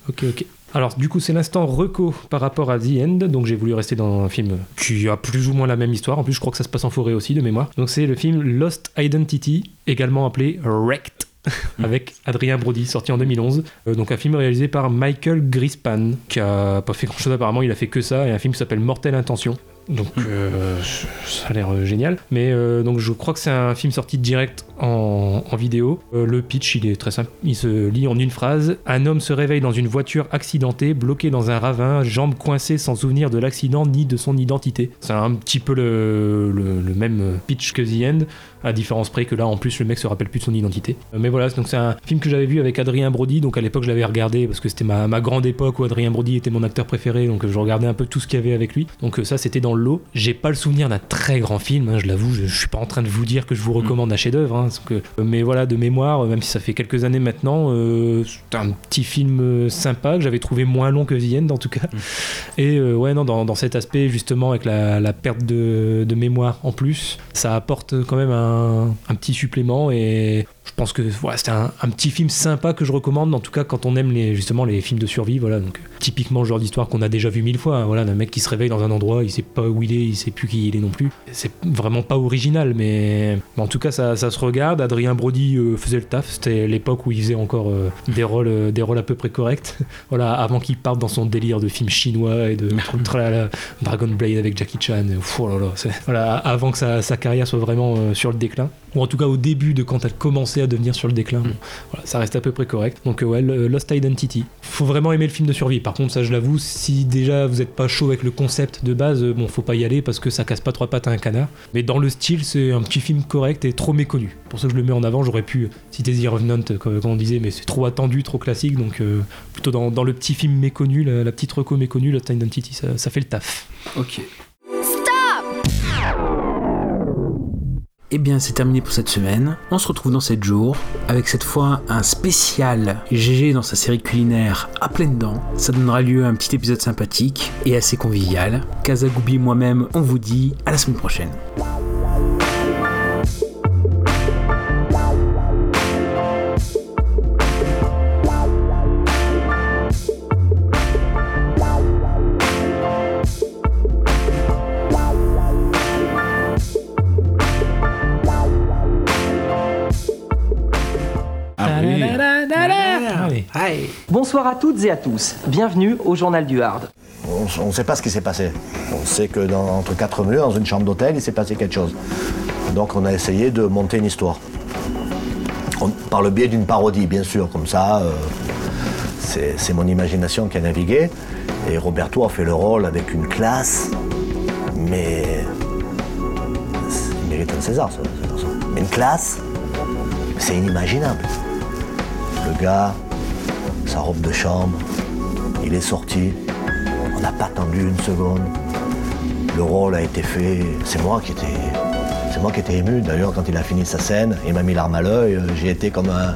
Ok, ok. Alors, du coup, c'est l'instant reco par rapport à The End. Donc, j'ai voulu rester dans un film qui a plus ou moins la même histoire. En plus, je crois que ça se passe en forêt aussi, de mémoire. Donc, c'est le film Lost Identity, également appelé Wrecked, avec Adrien Brody, sorti en 2011. Euh, donc, un film réalisé par Michael Grispan, qui a pas fait grand chose apparemment. Il a fait que ça, et un film qui s'appelle Mortelle Intention. Donc euh, ça a l'air euh, génial. Mais euh, donc je crois que c'est un film sorti direct en, vidéo. Euh, le pitch, il est très simple. Il se lit en une phrase. Un homme se réveille dans une voiture accidentée, bloqué dans un ravin, jambes coincées sans souvenir de l'accident ni de son identité. C'est un petit peu le, même pitch que The End, à différence près que là en plus le mec se rappelle plus de son identité. Euh, Mais voilà, donc c'est un film que j'avais vu avec Adrien Brody. Donc à l'époque je l'avais regardé parce que c'était ma, ma grande époque où Adrien Brody était mon acteur préféré. Donc je regardais un peu tout ce qu'il y avait avec lui. Donc euh, ça c'était dans le lot. J'ai pas le souvenir d'un très grand film, hein, je l'avoue. Je, je suis pas en train de vous dire que je vous recommande un chef-d'œuvre. hein, que- mais voilà, de mémoire, euh, même si ça fait quelques années maintenant, euh, c'est un petit film euh, sympa que j'avais trouvé moins long que The End en tout cas. Et euh, ouais, non, dans, dans cet aspect justement avec la, la perte de, de mémoire en plus, ça apporte quand même un, un petit supplément et je pense que voilà, c'était un, un petit film sympa que je recommande, en tout cas quand on aime les, justement les films de survie. Voilà, donc typiquement le genre d'histoire qu'on a déjà vu mille fois. hein, voilà, d'un mec qui se réveille dans un endroit, il sait pas où il est, il sait plus qui il est non plus. C'est vraiment pas original, mais, mais en tout cas ça, ça se regarde. Adrien Brody euh, faisait le taf. C'était l'époque où il faisait encore euh, des rôles, euh, des rôles à peu près corrects. voilà, avant qu'il parte dans son délire de film chinois et de tralala, Dragon Blade avec Jackie Chan. Pff, oh là là, c'est- voilà, avant que sa, sa carrière soit vraiment sur le déclin, ou en tout cas au début de quand elle commençait à devenir sur le déclin. Bon, voilà, ça reste à peu près correct. Donc euh, ouais, Lost Identity. Faut vraiment aimer le film de survie. Par contre, ça je l'avoue, si déjà vous êtes pas chaud avec le concept de base, euh, bon, faut pas y aller parce que ça casse pas trois pattes à un canard. Mais dans le style, c'est un petit film correct et trop méconnu. Pour ça que je le mets en avant, j'aurais pu citer The Revenant, euh, comme, comme on disait, mais c'est trop attendu, trop classique. Donc euh, plutôt dans, dans le petit film méconnu, la, la petite reco méconnue, Lost Identity, ça, ça fait le taf. Ok. Eh bien, c'est terminé pour cette semaine. On se retrouve dans 7 jours avec cette fois un spécial GG dans sa série culinaire à pleines dents. Ça donnera lieu à un petit épisode sympathique et assez convivial. Kazagoubi et moi-même, on vous dit à la semaine prochaine. Bonsoir à toutes et à tous. Bienvenue au Journal du Hard. On ne sait pas ce qui s'est passé. On sait que dans, entre quatre murs, dans une chambre d'hôtel, il s'est passé quelque chose. Donc on a essayé de monter une histoire. Par le biais d'une parodie, bien sûr, comme ça. euh, c'est mon imagination qui a navigué. Et Roberto a fait le rôle avec une classe, mais. Il mérite un César, garçon. Mais une classe, c'est inimaginable. Le gars, sa robe de chambre, il est sorti. On n'a pas attendu une seconde. Le rôle a été fait. C'est moi qui étais. C'est moi qui étais ému. D'ailleurs, quand il a fini sa scène, il m'a mis l'arme à l'œil. J'ai été comme un,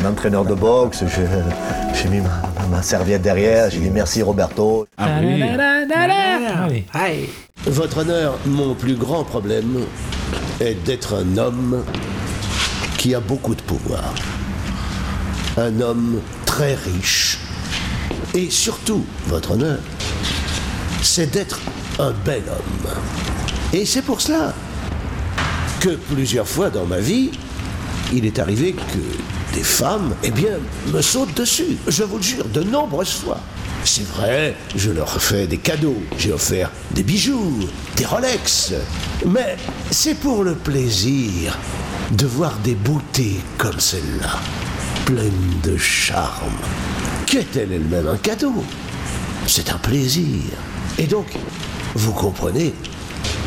un entraîneur de boxe. Je- J'ai mis ma, ma serviette derrière. J'ai dit merci Roberto. Ah oui. Allez. Votre honneur, mon plus grand problème est d'être un homme qui a beaucoup de pouvoir. Un homme très riche. Et surtout, votre honneur, c'est d'être un bel homme. Et c'est pour cela que plusieurs fois dans ma vie, il est arrivé que des femmes, eh bien, me sautent dessus. Je vous le jure, de nombreuses fois. C'est vrai, je leur fais des cadeaux. J'ai offert des bijoux, des Rolex. Mais c'est pour le plaisir de voir des beautés comme celle-là, pleines de charme. Qu'est-elle elle-même un cadeau C'est un plaisir. Et donc, vous comprenez,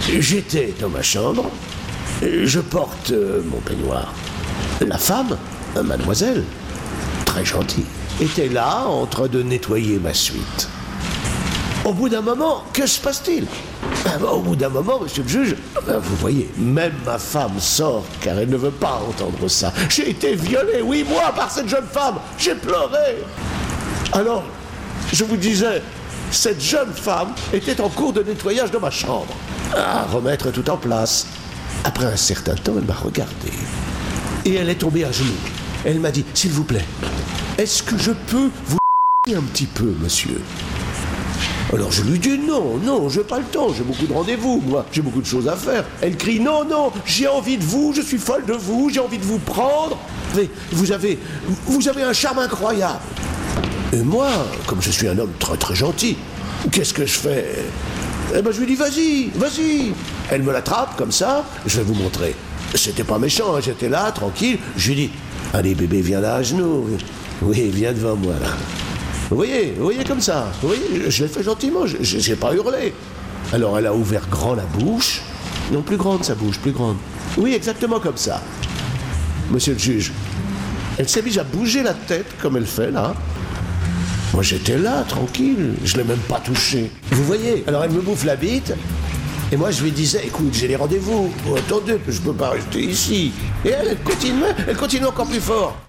j'étais dans ma chambre, je porte euh, mon peignoir. La femme, euh, mademoiselle, très gentille, était là en train de nettoyer ma suite. Au bout d'un moment, que se passe-t-il? Au bout d'un moment, monsieur le juge, ah bah, vous voyez, même ma femme sort car elle ne veut pas entendre ça. J'ai été violé, oui, moi, par cette jeune femme. J'ai pleuré. Alors, je vous disais, cette jeune femme était en cours de nettoyage de ma chambre. À remettre tout en place. Après un certain temps, elle m'a regardé. Et elle est tombée à genoux. Elle m'a dit, s'il vous plaît, est-ce que je peux vous un petit peu, monsieur? Alors je lui dis non, non, j'ai pas le temps, j'ai beaucoup de rendez-vous, moi, j'ai beaucoup de choses à faire. Elle crie non, non, j'ai envie de vous, je suis folle de vous, j'ai envie de vous prendre. Mais vous avez, vous avez un charme incroyable. Et moi, comme je suis un homme très très gentil, qu'est-ce que je fais? Eh ben je lui dis vas-y, vas-y. Elle me l'attrape comme ça, je vais vous montrer. C'était pas méchant, hein, j'étais là, tranquille. Je lui dis allez bébé, viens là à genoux. Oui, viens devant moi là. Vous voyez, vous voyez comme ça. Vous voyez, je l'ai fait gentiment, je n'ai pas hurlé. Alors elle a ouvert grand la bouche. Non, plus grande sa bouche, plus grande. Oui, exactement comme ça. Monsieur le juge, elle s'est à bouger la tête comme elle fait là. Moi j'étais là, tranquille, je l'ai même pas touché. Vous voyez, alors elle me bouffe la bite. Et moi je lui disais, écoute, j'ai les rendez-vous. Oh, attendez, je peux pas rester ici. Et elle, elle continue, elle continue encore plus fort.